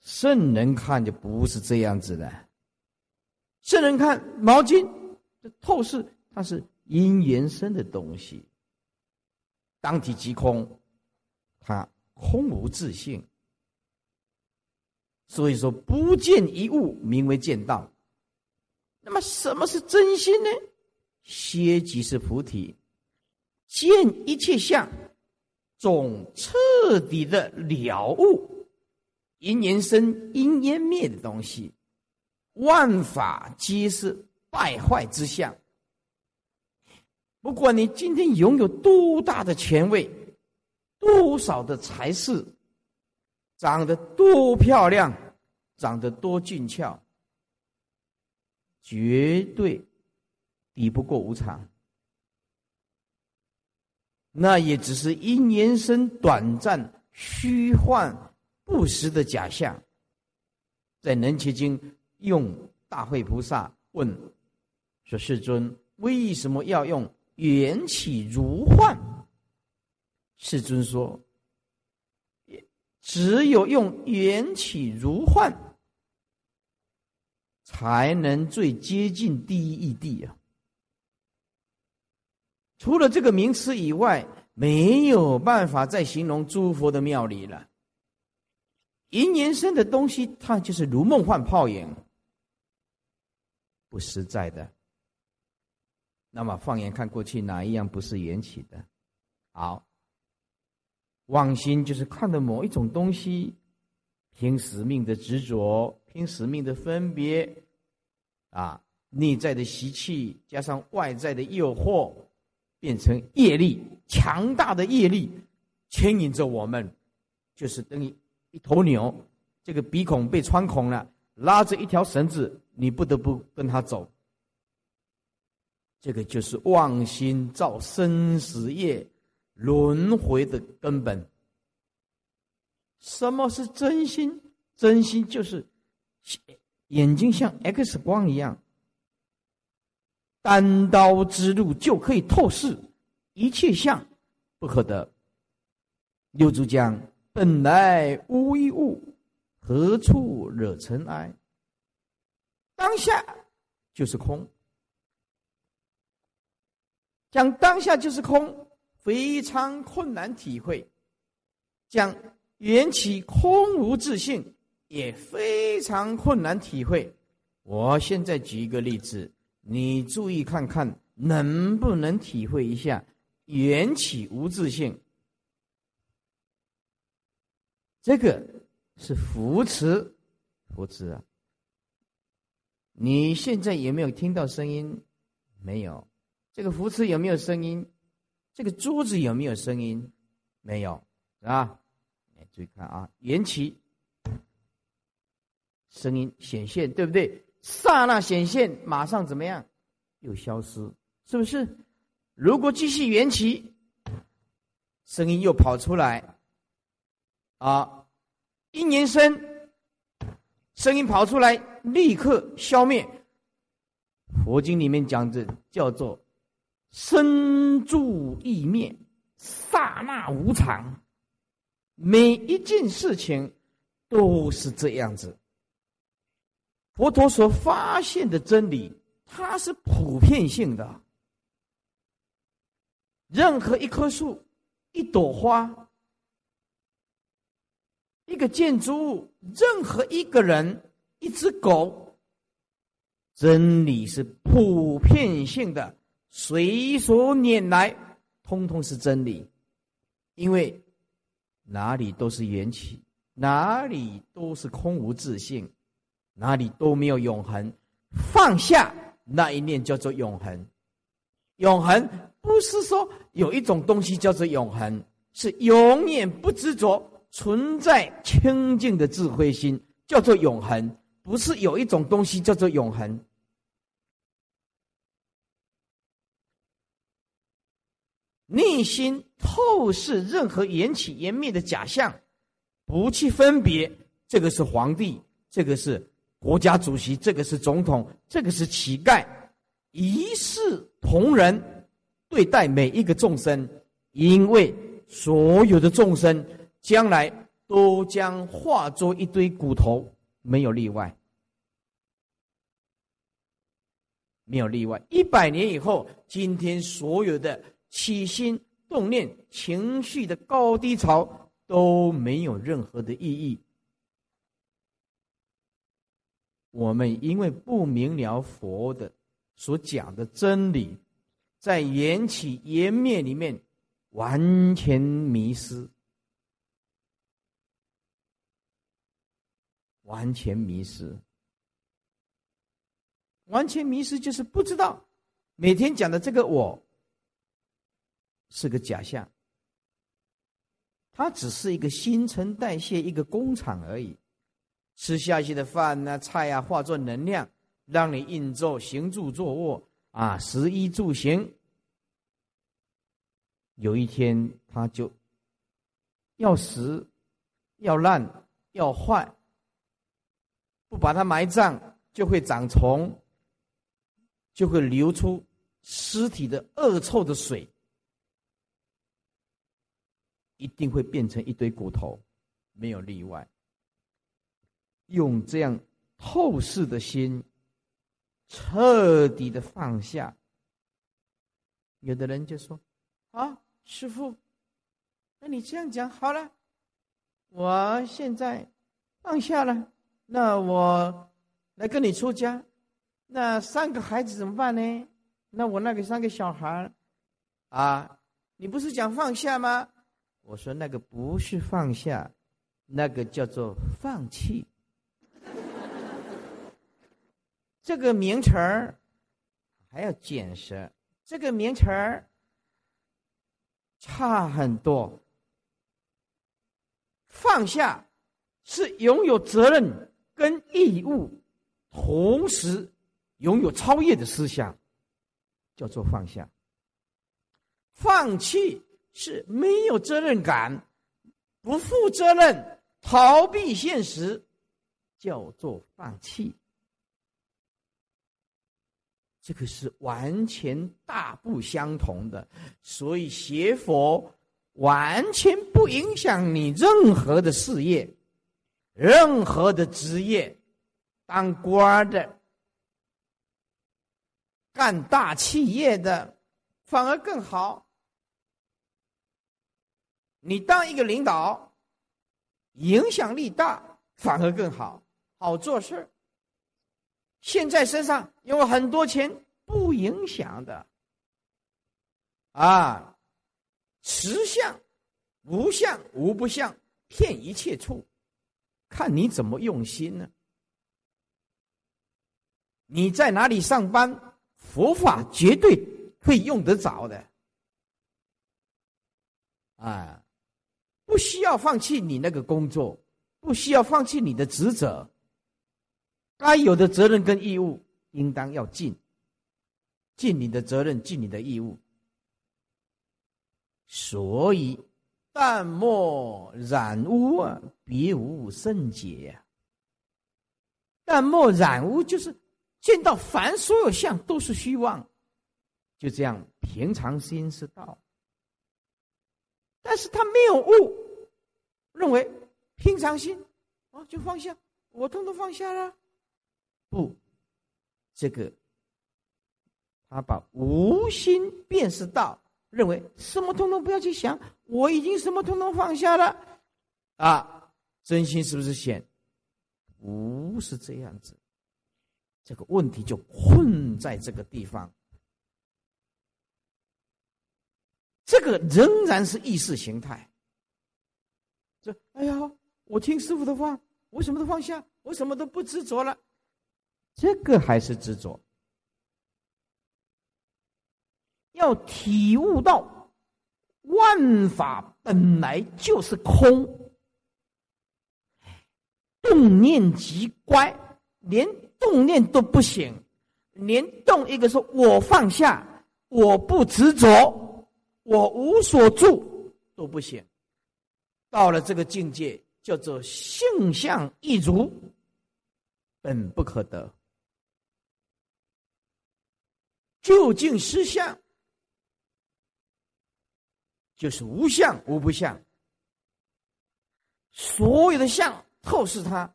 圣人看就不是这样子的，圣人看毛巾这透视，它是因缘生的东西，当体即空，它空无自性，所以说不见一物名为见道。那么什么是真心呢？歇即是菩提，见一切相，总彻底的了悟。因缘生，因缘灭的东西，万法皆是败坏之相。不管你今天拥有多大的权位，多少的财势，长得多漂亮，长得多俊俏，绝对抵不过无常。那也只是因缘生，短暂虚幻。不实的假象，在《能奇经》用大慧菩萨问说：“世尊，为什么要用缘起如幻？”世尊说：“只有用缘起如幻，才能最接近第一义谛啊！除了这个名词以外，没有办法再形容诸佛的妙理了。”因缘生的东西，它就是如梦幻泡影，不实在的。那么放眼看过去，哪一样不是缘起的？好，妄心就是看的某一种东西，凭使命的执着，拼使命的分别，啊，内在的习气加上外在的诱惑，变成业力，强大的业力牵引着我们，就是等于一头牛，这个鼻孔被穿孔了，拉着一条绳子，你不得不跟他走。这个就是妄心造生死业轮回的根本。什么是真心？真心就是眼睛像 X 光一样，单刀之路就可以透视一切相，不可得。六祖讲：“本来无一物，何处惹尘埃？”当下就是空。讲当下就是空，非常困难体会；讲缘起空无自性，也非常困难体会。我现在举一个例子，你注意看看，能不能体会一下缘起无自性？这个是扶持，扶持啊！你现在有没有听到声音？没有。这个扶持有没有声音？这个桌子有没有声音？没有，是吧？注意看啊，缘起，声音显现，对不对？刹那显现，马上怎么样？又消失，是不是？如果继续缘起，声音又跑出来，啊，一年生，声音跑出来，立刻消灭。佛经里面讲的叫做。生住意灭，刹那无常。每一件事情都是这样子。佛陀所发现的真理，它是普遍性的。任何一棵树、一朵花、一个建筑物、任何一个人、一只狗，真理是普遍性的。随所拈来，通通是真理，因为哪里都是缘起，哪里都是空无自性，哪里都没有永恒。放下那一念叫做永恒。永恒不是说有一种东西叫做永恒，是永远不执着存在清净的智慧心叫做永恒，不是有一种东西叫做永恒。内心透视任何缘起缘灭的假象，不去分别，这个是皇帝，这个是国家主席，这个是总统，这个是乞丐，一视同仁对待每一个众生，因为所有的众生将来都将化作一堆骨头，没有例外，没有例外。一百年以后，今天所有的。起心动念、情绪的高低潮都没有任何的意义。我们因为不明了佛的所讲的真理，在缘起缘灭里面完全迷失，完全迷失，完全迷失就是不知道每天讲的这个我。是个假象，它只是一个新陈代谢一个工厂而已。吃下去的饭呐、菜啊，化作能量，让你运作、行住坐卧啊，食衣住行。有一天，它就要死、要烂、要坏，不把它埋葬，就会长虫，就会流出尸体的恶臭的水。一定会变成一堆骨头，没有例外。用这样透视的心，彻底的放下。有的人就说：“啊，师傅，那你这样讲好了，我现在放下了，那我来跟你出家，那三个孩子怎么办呢？那我那个三个小孩啊，你不是讲放下吗？我说那个不是放下，那个叫做放弃。这个名词儿还要解释，这个名词儿差很多。放下是拥有责任跟义务，同时拥有超越的思想，叫做放下。放弃是没有责任感，不负责任，逃避现实，叫做放弃。这个是完全大不相同的，所以学佛完全不影响你任何的事业，任何的职业，当官的、干大企业的，反而更好。你当一个领导，影响力大，反而更好，好做事现在身上有很多钱，不影响的，啊，实相、无相、无不相，骗一切处，看你怎么用心呢？你在哪里上班，佛法绝对会用得着的，啊，不需要放弃你那个工作，不需要放弃你的职责。该有的责任跟义务，应当要尽，尽你的责任，尽你的义务。所以，淡漠染污啊，别无圣洁呀。淡漠染污，就是见到凡所有相都是虚妄，就这样平常心是道。但是他没有悟，认为平常心啊就放下，我通通放下了。不，这个他把无心便是道，认为什么通通不要去想，我已经什么通通放下了，啊，真心是不是显？不是这样子，这个问题就困在这个地方。这个仍然是意识形态。这，哎呀，我听师傅的话，我什么都放下，我什么都不执着了。这个还是执着，要体悟到万法本来就是空，动念即乖，连动念都不行，连动一个说我放下，我不执着，我无所住都不行。到了这个境界，叫做性相一如，本不可得。究竟实相，就是无相无不相。所有的相透视它，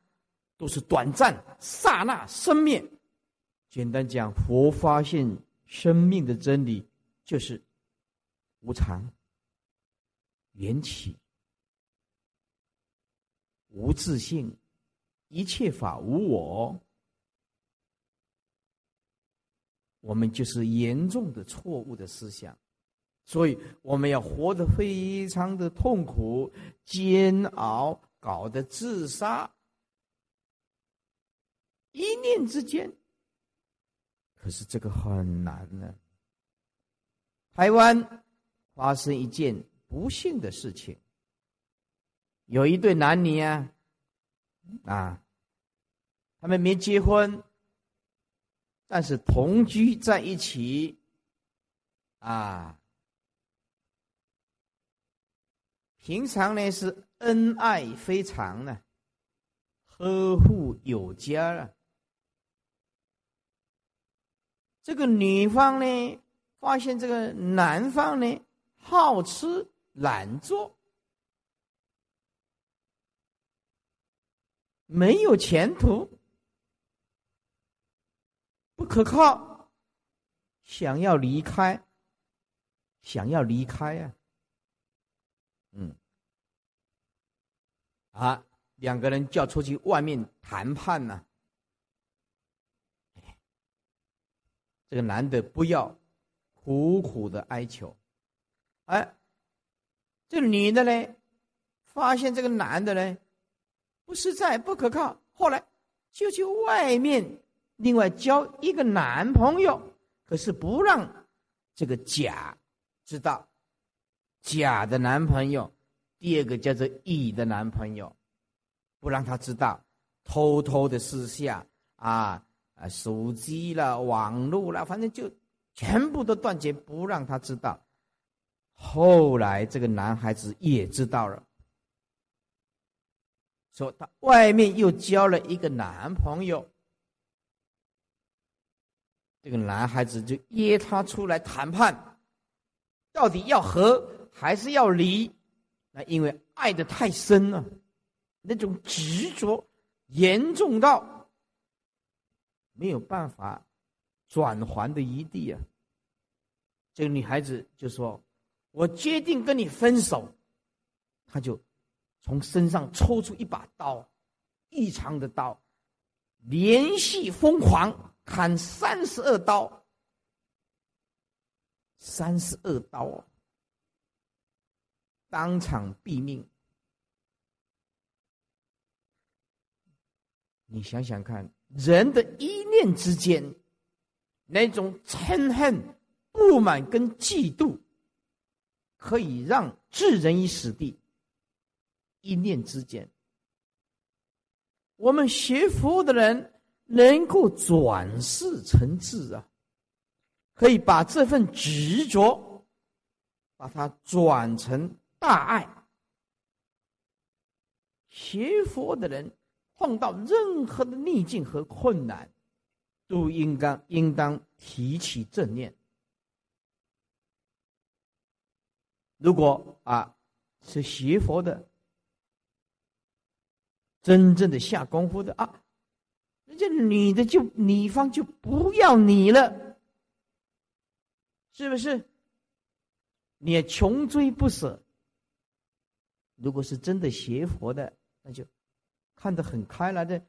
都是短暂、刹那生灭。简单讲，佛发现生命的真理，就是无常、缘起、无自性，一切法无我。我们就是严重的错误的思想，所以我们要活得非常的痛苦、煎熬，搞得自杀。一念之间，可是这个很难呢。台湾发生一件不幸的事情，有一对男女啊，啊，他们没结婚。但是同居在一起，啊，平常呢是恩爱非常呢，呵护有加了。这个女方呢，发现这个男方呢好吃懒做，没有前途。不可靠，想要离开，想要离开呀，嗯，啊，两个人叫出去外面谈判呢。这个男的不要苦苦的哀求。哎，这女的呢，发现这个男的呢，不实在、不可靠，后来就去外面另外交一个男朋友，可是不让这个甲知道，甲的男朋友，第二个叫做乙的男朋友，不让他知道，偷偷的私下啊啊，手机了、网络了，反正就全部都断绝，不让他知道。后来，这个男孩子也知道了，说他外面又交了一个男朋友。这个男孩子就约他出来谈判，到底要和还是要离？那因为爱的太深了，那种执着严重到没有办法转还的余地啊！这个女孩子就说。我决定跟你分手，他就从身上抽出一把刀，异常的刀，连续疯狂砍三十二刀，三十二刀，当场毙命。你想想看，人的一念之间，那种嗔恨、不满跟嫉妒。可以让置人于死地，一念之间。我们学佛的人能够转世成智啊，可以把这份执着，把它转成大爱。学佛的人碰到任何的逆境和困难，都应该应当提起正念。如果啊是学佛的，真正的下功夫的啊，这女的就女方就不要你了，是不是？你穷追不舍。如果是真的学佛的，那就看得很开了的，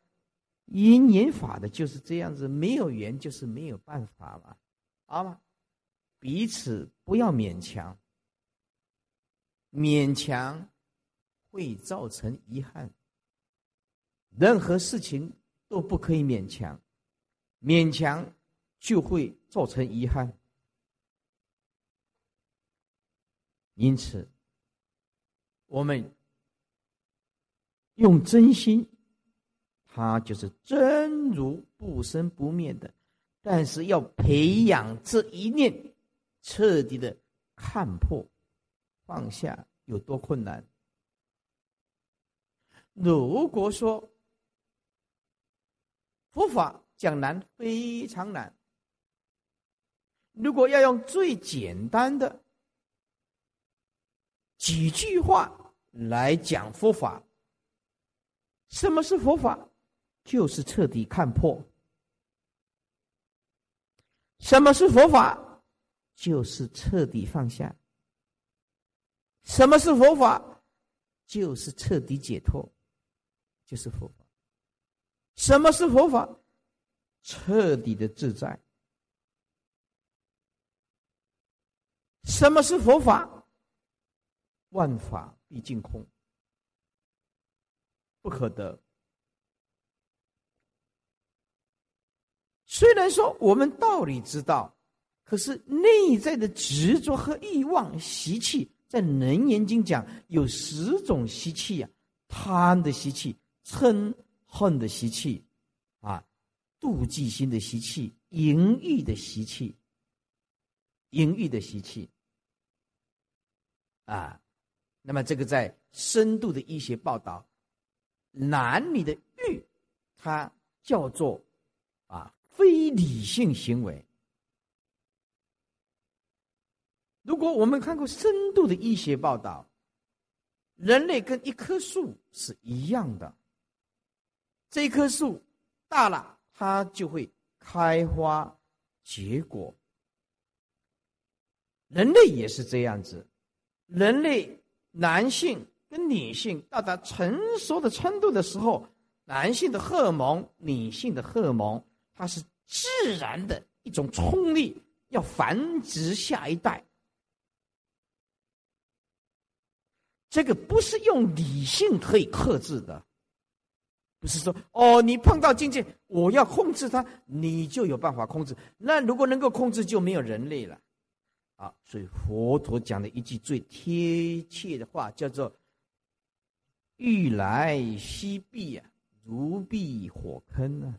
因缘法的就是这样子，没有缘就是没有办法嘛，好吗？彼此不要勉强。勉强会造成遗憾。任何事情都不可以勉强，勉强就会造成遗憾。因此，我们用真心，它就是真如不生不灭的。但是要培养这一念，彻底的看破。放下有多困难？如果说佛法讲难，非常难。如果要用最简单的几句话来讲佛法，什么是佛法？就是彻底看破。什么是佛法？就是彻底放下。什么是佛法？就是彻底解脱，就是佛法。什么是佛法？彻底的自在。什么是佛法？万法毕竟空，不可得。虽然说我们道理知道，可是内在的执着和欲望习气。在《楞严经》讲有十种习气呀，贪的习气、嗔恨的习气，啊，妒忌心的习气、淫欲的习气、淫欲的习气，啊，那么这个在深度的医学报道，男女的欲，它叫做啊非理性行为。如果我们看过深度的医学报道，人类跟一棵树是一样的。这棵树大了，它就会开花结果。人类也是这样子，人类男性跟女性到达成熟的程度的时候，男性的荷尔蒙、女性的荷尔蒙，它是自然的一种冲力，要繁殖下一代。这个不是用理性可以克制的，不是说哦，你碰到境界，我要控制它，你就有办法控制。那如果能够控制，就没有人类了，啊！所以佛陀讲的一句最贴切的话，叫做“欲来西避啊，如避火坑啊”。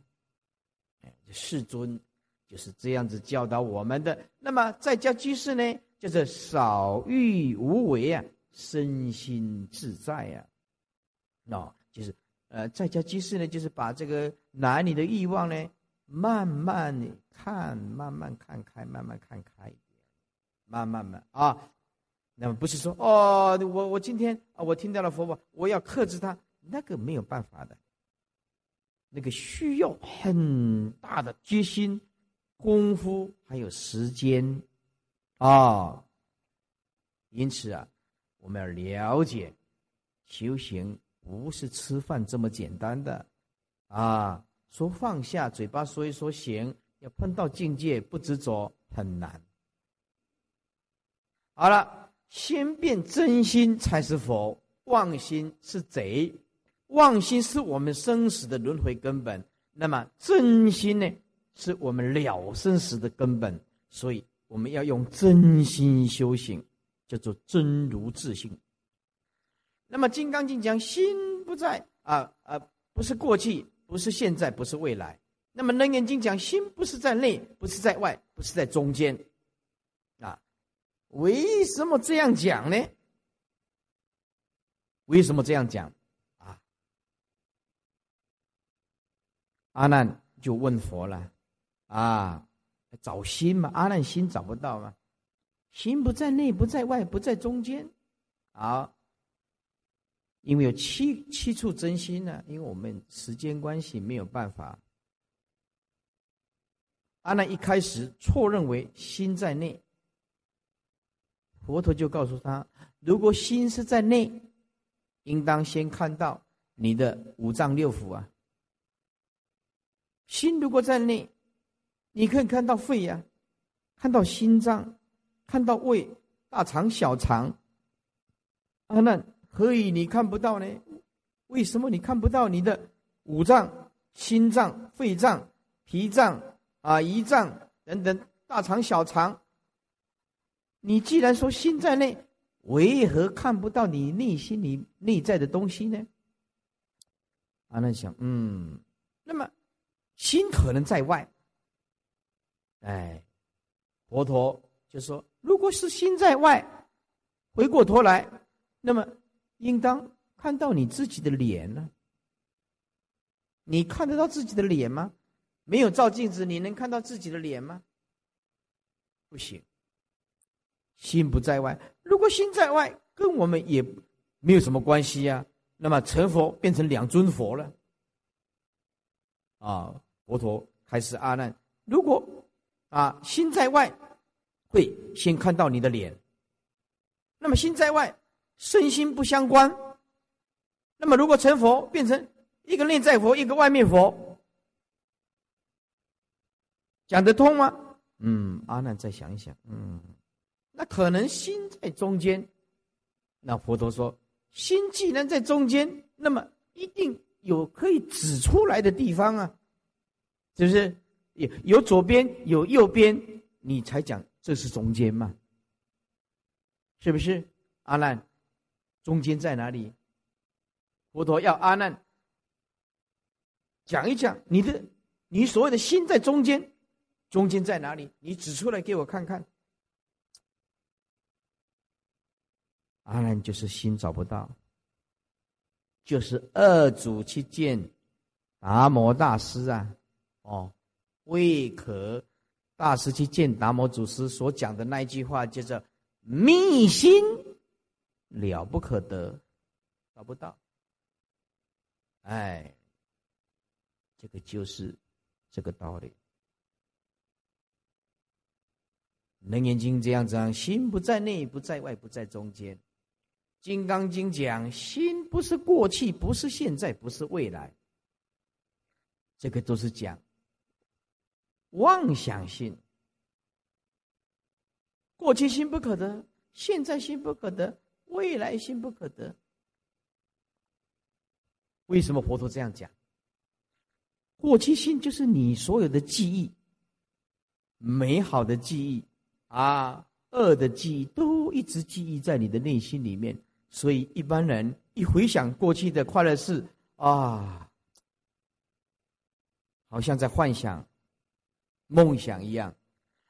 哎，世尊就是这样子教导我们的。那么在家居士呢，就是少欲无为啊。身心自在呀，那就是呃，在家居士呢，就是把这个男女的欲望呢，慢慢看，慢慢看开，慢慢看开一点，慢慢慢啊。那么不是说哦，我我今天啊，我听到了佛法，我要克制它，那个没有办法的，那个需要很大的决心、功夫还有时间啊。因此啊。我们要了解，修行不是吃饭这么简单的，啊，说放下嘴巴说一说行，要碰到境界不执着很难。好了，先变真心才是佛，妄心是贼，妄心是我们生死的轮回根本。那么真心呢，是我们了生死的根本。所以我们要用真心修行。叫做真如自性。那么《金刚经》讲心不在啊啊，不是过去，不是现在，不是未来。那么《楞严经》讲心不是在内，不是在外，不是在中间。啊，为什么这样讲呢？为什么这样讲？啊，阿难就问佛了，啊，找心嘛？阿难心找不到吗？心不在内，不在外，不在中间，好，因为有七七处真心呢。因为我们时间关系没有办法。阿难一开始错认为心在内，佛陀就告诉他：如果心是在内，应当先看到你的五脏六腑啊。心如果在内，你可以看到肺呀，看到心脏。看到胃、大肠、小肠，阿难何以你看不到呢？为什么你看不到你的五脏、心脏、肺脏、脾脏啊、胰脏等等大肠、小肠？你既然说心在内，为何看不到你内心里内在的东西呢？阿难想，嗯，那么心可能在外。哎，佛陀就说。如果是心在外，回过头来，那么应当看到你自己的脸呢？你看得到自己的脸吗？没有照镜子，你能看到自己的脸吗？不行。心不在外，如果心在外，跟我们也没有什么关系呀。那么成佛变成两尊佛了。啊，佛陀开始阿难，如果啊心在外。会先看到你的脸，那么心在外，身心不相关。那么如果成佛，变成一个内在佛，一个外面佛，讲得通吗？嗯，阿难再想一想，嗯，那可能心在中间。那佛陀说，心既然在中间，那么一定有可以指出来的地方啊，是不是？有有左边，有右边，你才讲。这是中间嘛？是不是阿难？中间在哪里？佛陀要阿难讲一讲你的，你所谓的心在中间，中间在哪里？你指出来给我看看。阿难就是心找不到，就是二祖去见达摩大师啊，哦，未可。大师去见达摩祖师所讲的那一句话，叫做“密心了不可得”，找不到。哎，这个就是这个道理。《楞严经》这样讲：心不在内，不在外，不在中间。《金刚经》讲：心不是过去，不是现在，不是未来。这个都是讲。妄想心，过去心不可得，现在心不可得，未来心不可得。为什么佛陀这样讲？过去心就是你所有的记忆，美好的记忆啊，恶的记忆都一直记忆在你的内心里面。所以一般人一回想过去的快乐事啊，好像在幻想、梦想一样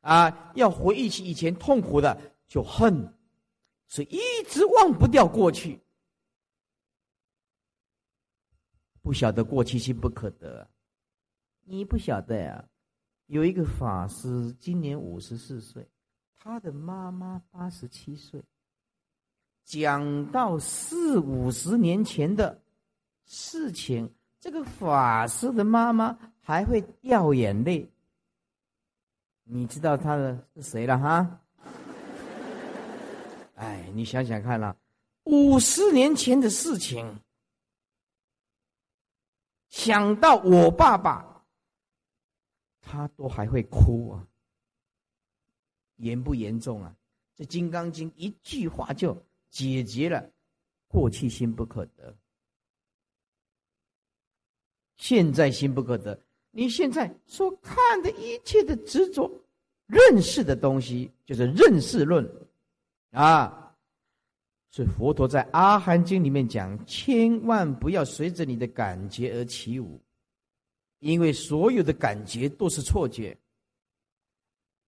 啊。要回忆起以前痛苦的，就恨，所以一直忘不掉过去。不晓得过去心不可得。你不晓得呀，有一个法师今年五十四岁，他的妈妈八十七岁。讲到四五十年前的事情，这个法师的妈妈还会掉眼泪。你知道他的是谁了哈？哎，你想想看啦，五十年前的事情，想到我爸爸。他都还会哭啊，严不严重啊？这《金刚经》一句话就解决了过去心不可得，现在心不可得。你现在所看的一切的执着、认识的东西，就是认识论啊。所以佛陀在《阿含经》里面讲，千万不要随着你的感觉而起舞。因为所有的感觉都是错觉，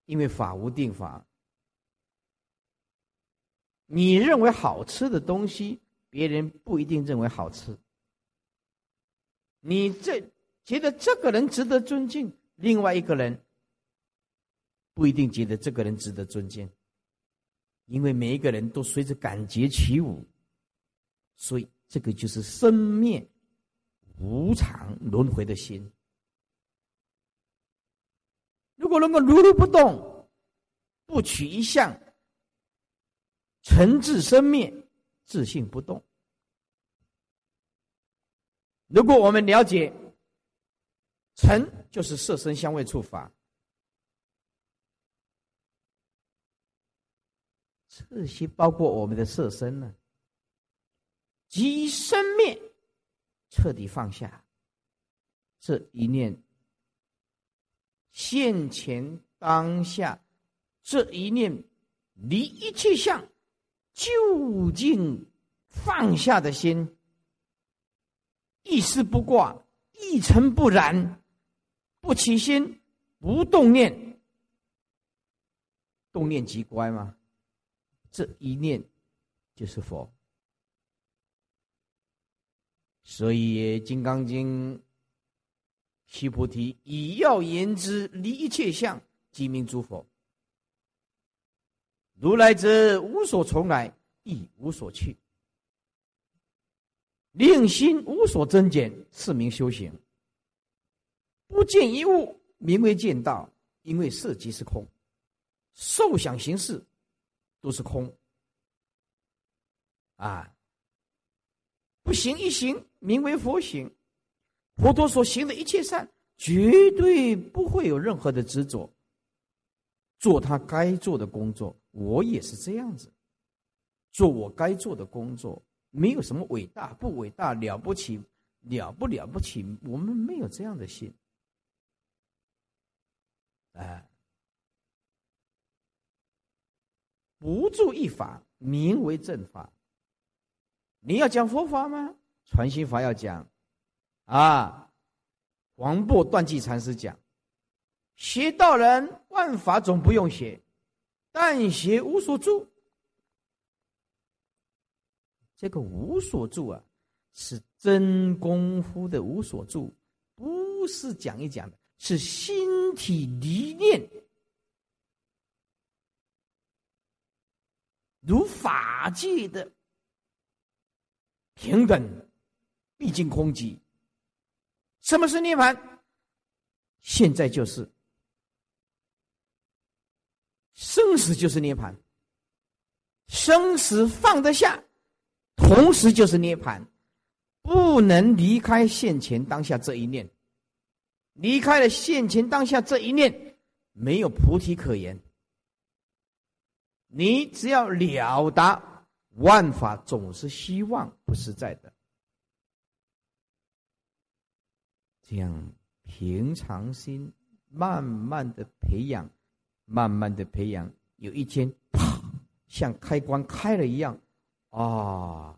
因为法无定法。你认为好吃的东西，别人不一定认为好吃。你这觉得这个人值得尊敬，另外一个人不一定觉得这个人值得尊敬，因为每一个人都随着感觉起舞，所以这个就是生灭无常轮回的心。如果能够如如不动，不取一相，诚自生灭，自性不动。如果我们了解，尘就是色身香味触法，这些包括我们的色身呢，即生灭，彻底放下这一念。现前当下这一念离一切相究竟放下的心，一丝不挂，一尘不染，不起心，不动念，动念即乖吗？这一念就是佛。所以《金刚经》。须菩提，以要言之，离一切相，即名诸佛。如来者，无所从来，亦无所去。令心无所增减，是名修行。不见一物，名为见道，因为色即是空，受想行识都是空。啊，不行一行，名为佛行。佛陀所行的一切善，绝对不会有任何的执着。做他该做的工作，我也是这样子，做我该做的工作，没有什么伟大不伟大、了不起了不了不起，我们没有这样的心。哎，不住一法，名为正法。你要讲佛法吗？传心法要讲。啊，黄檗断际禅师讲：“学道人万法总不用学，但学无所住。这个无所住啊，是真功夫的无所住，不是讲一讲的，是心体离念，如法界的平等，毕竟空寂。”什么是涅盘？现在就是生死，就是涅盘。生死放得下，同时就是涅盘，不能离开现前当下这一念。离开了现前当下这一念，没有菩提可言。你只要了达万法总是希望不实在的，这样平常心慢慢的培养，慢慢的培养，有一天，啪，像开关开了一样，啊，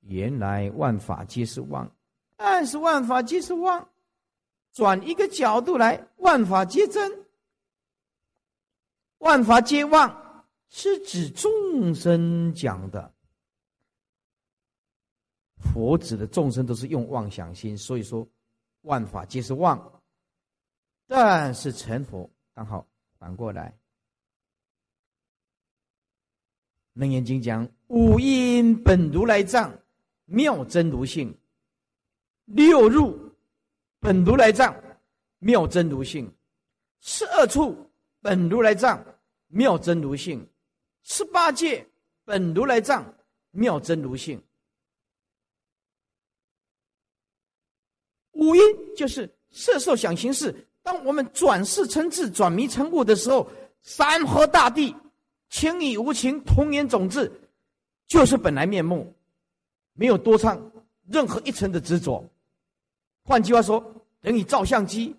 原来万法皆是妄，但是万法皆是妄，转一个角度来，万法皆真。万法皆妄，是指众生讲的。佛指的众生都是用妄想心，所以说万法皆是妄。但是成佛刚好反过来，《楞严经》讲五阴本如来藏，妙真如性；六入本如来藏，妙真如性；十二处。本如来藏，妙真如性；十八界本如来藏，妙真如性。五音就是色受想行识。当我们转世成智、转迷成悟的时候，山河大地、情与无情、童言种子，就是本来面目，没有多唱任何一层的执着。换句话说，等于照相机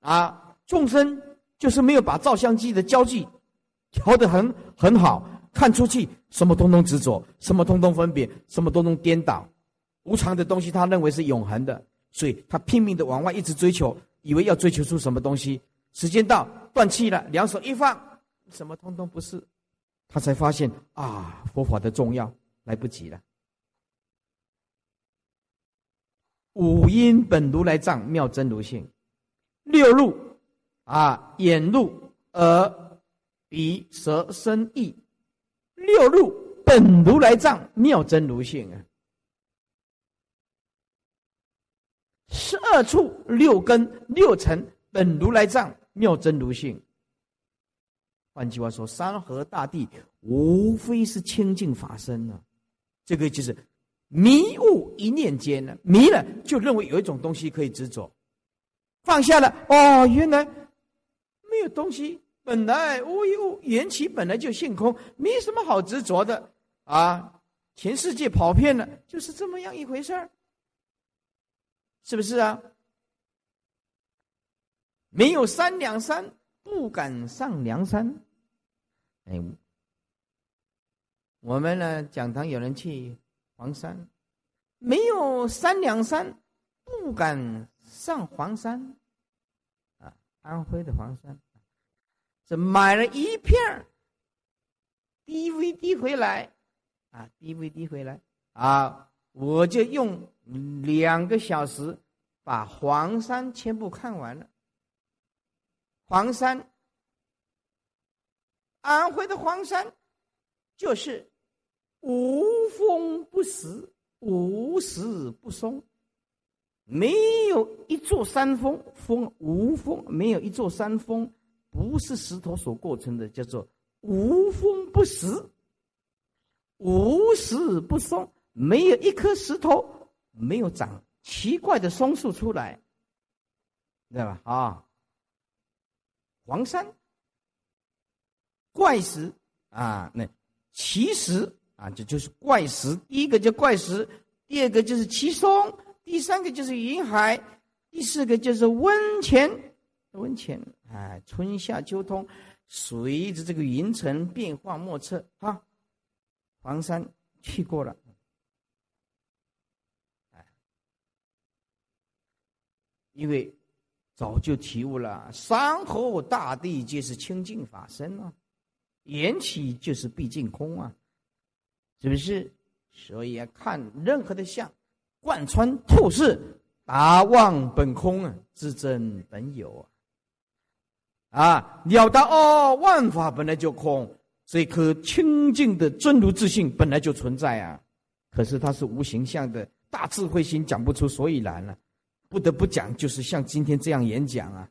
啊，众生。就是没有把照相机的焦距调得很很好，看出去什么通通执着，什么通通分别，什么通通颠倒，无常的东西他认为是永恒的，所以他拼命的往外一直追求，以为要追求出什么东西。时间到断气了，两手一放，什么通通不是，他才发现啊，佛法的重要，来不及了。五阴本如来藏，妙真如性，六入。啊，眼入耳鼻舌身意，六入本如来藏，妙真如性啊。十二处六根六尘本如来藏，妙真如性。换句话说，山河大地无非是清净法身呢。这个就是迷雾一念间呢，迷了就认为有一种东西可以执着，放下了哦，原来。这东西，本来无一物，缘起本来就性空，没什么好执着的啊！全世界跑遍了，就是这么样一回事儿，是不是啊？没有三两山，不敢上梁山。哎，我们呢，讲堂有人去黄山，没有三两山，不敢上黄山啊。安徽的黄山，这买了一片 DVD 回来，啊，DVD 回来，啊，我就用两个小时把黄山全部看完了。黄山，安徽的黄山，就是无风不实，无石不松。没有一座山峰，峰无峰，没有一座山峰不是石头所构成的，叫做无风不石，无石不松，没有一颗石头没有长奇怪的松树出来，知道吧？啊，黄山怪石啊，那奇石啊，这就是怪石。第一个叫怪石，第二个就是奇松。第三个就是云海，第四个就是温泉，温泉哎，春夏秋冬，随着这个云层变化莫测啊。黄山去过了，因为早就体悟了，山河大地皆是清净法身啊，缘起就是毕竟空啊，是不是？所以啊，看任何的相。贯穿透视，达望本空啊，自真本有啊，啊了达哦，万法本来就空，这颗清净的真如自信本来就存在啊，可是它是无形象的，大智慧心讲不出所以然了，不得不讲，就是像今天这样演讲啊，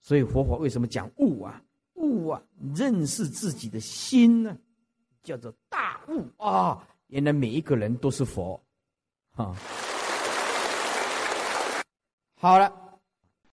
所以佛法为什么讲悟啊？悟啊，认识自己的心呢，叫做大悟啊，原来每一个人都是佛。啊，好了。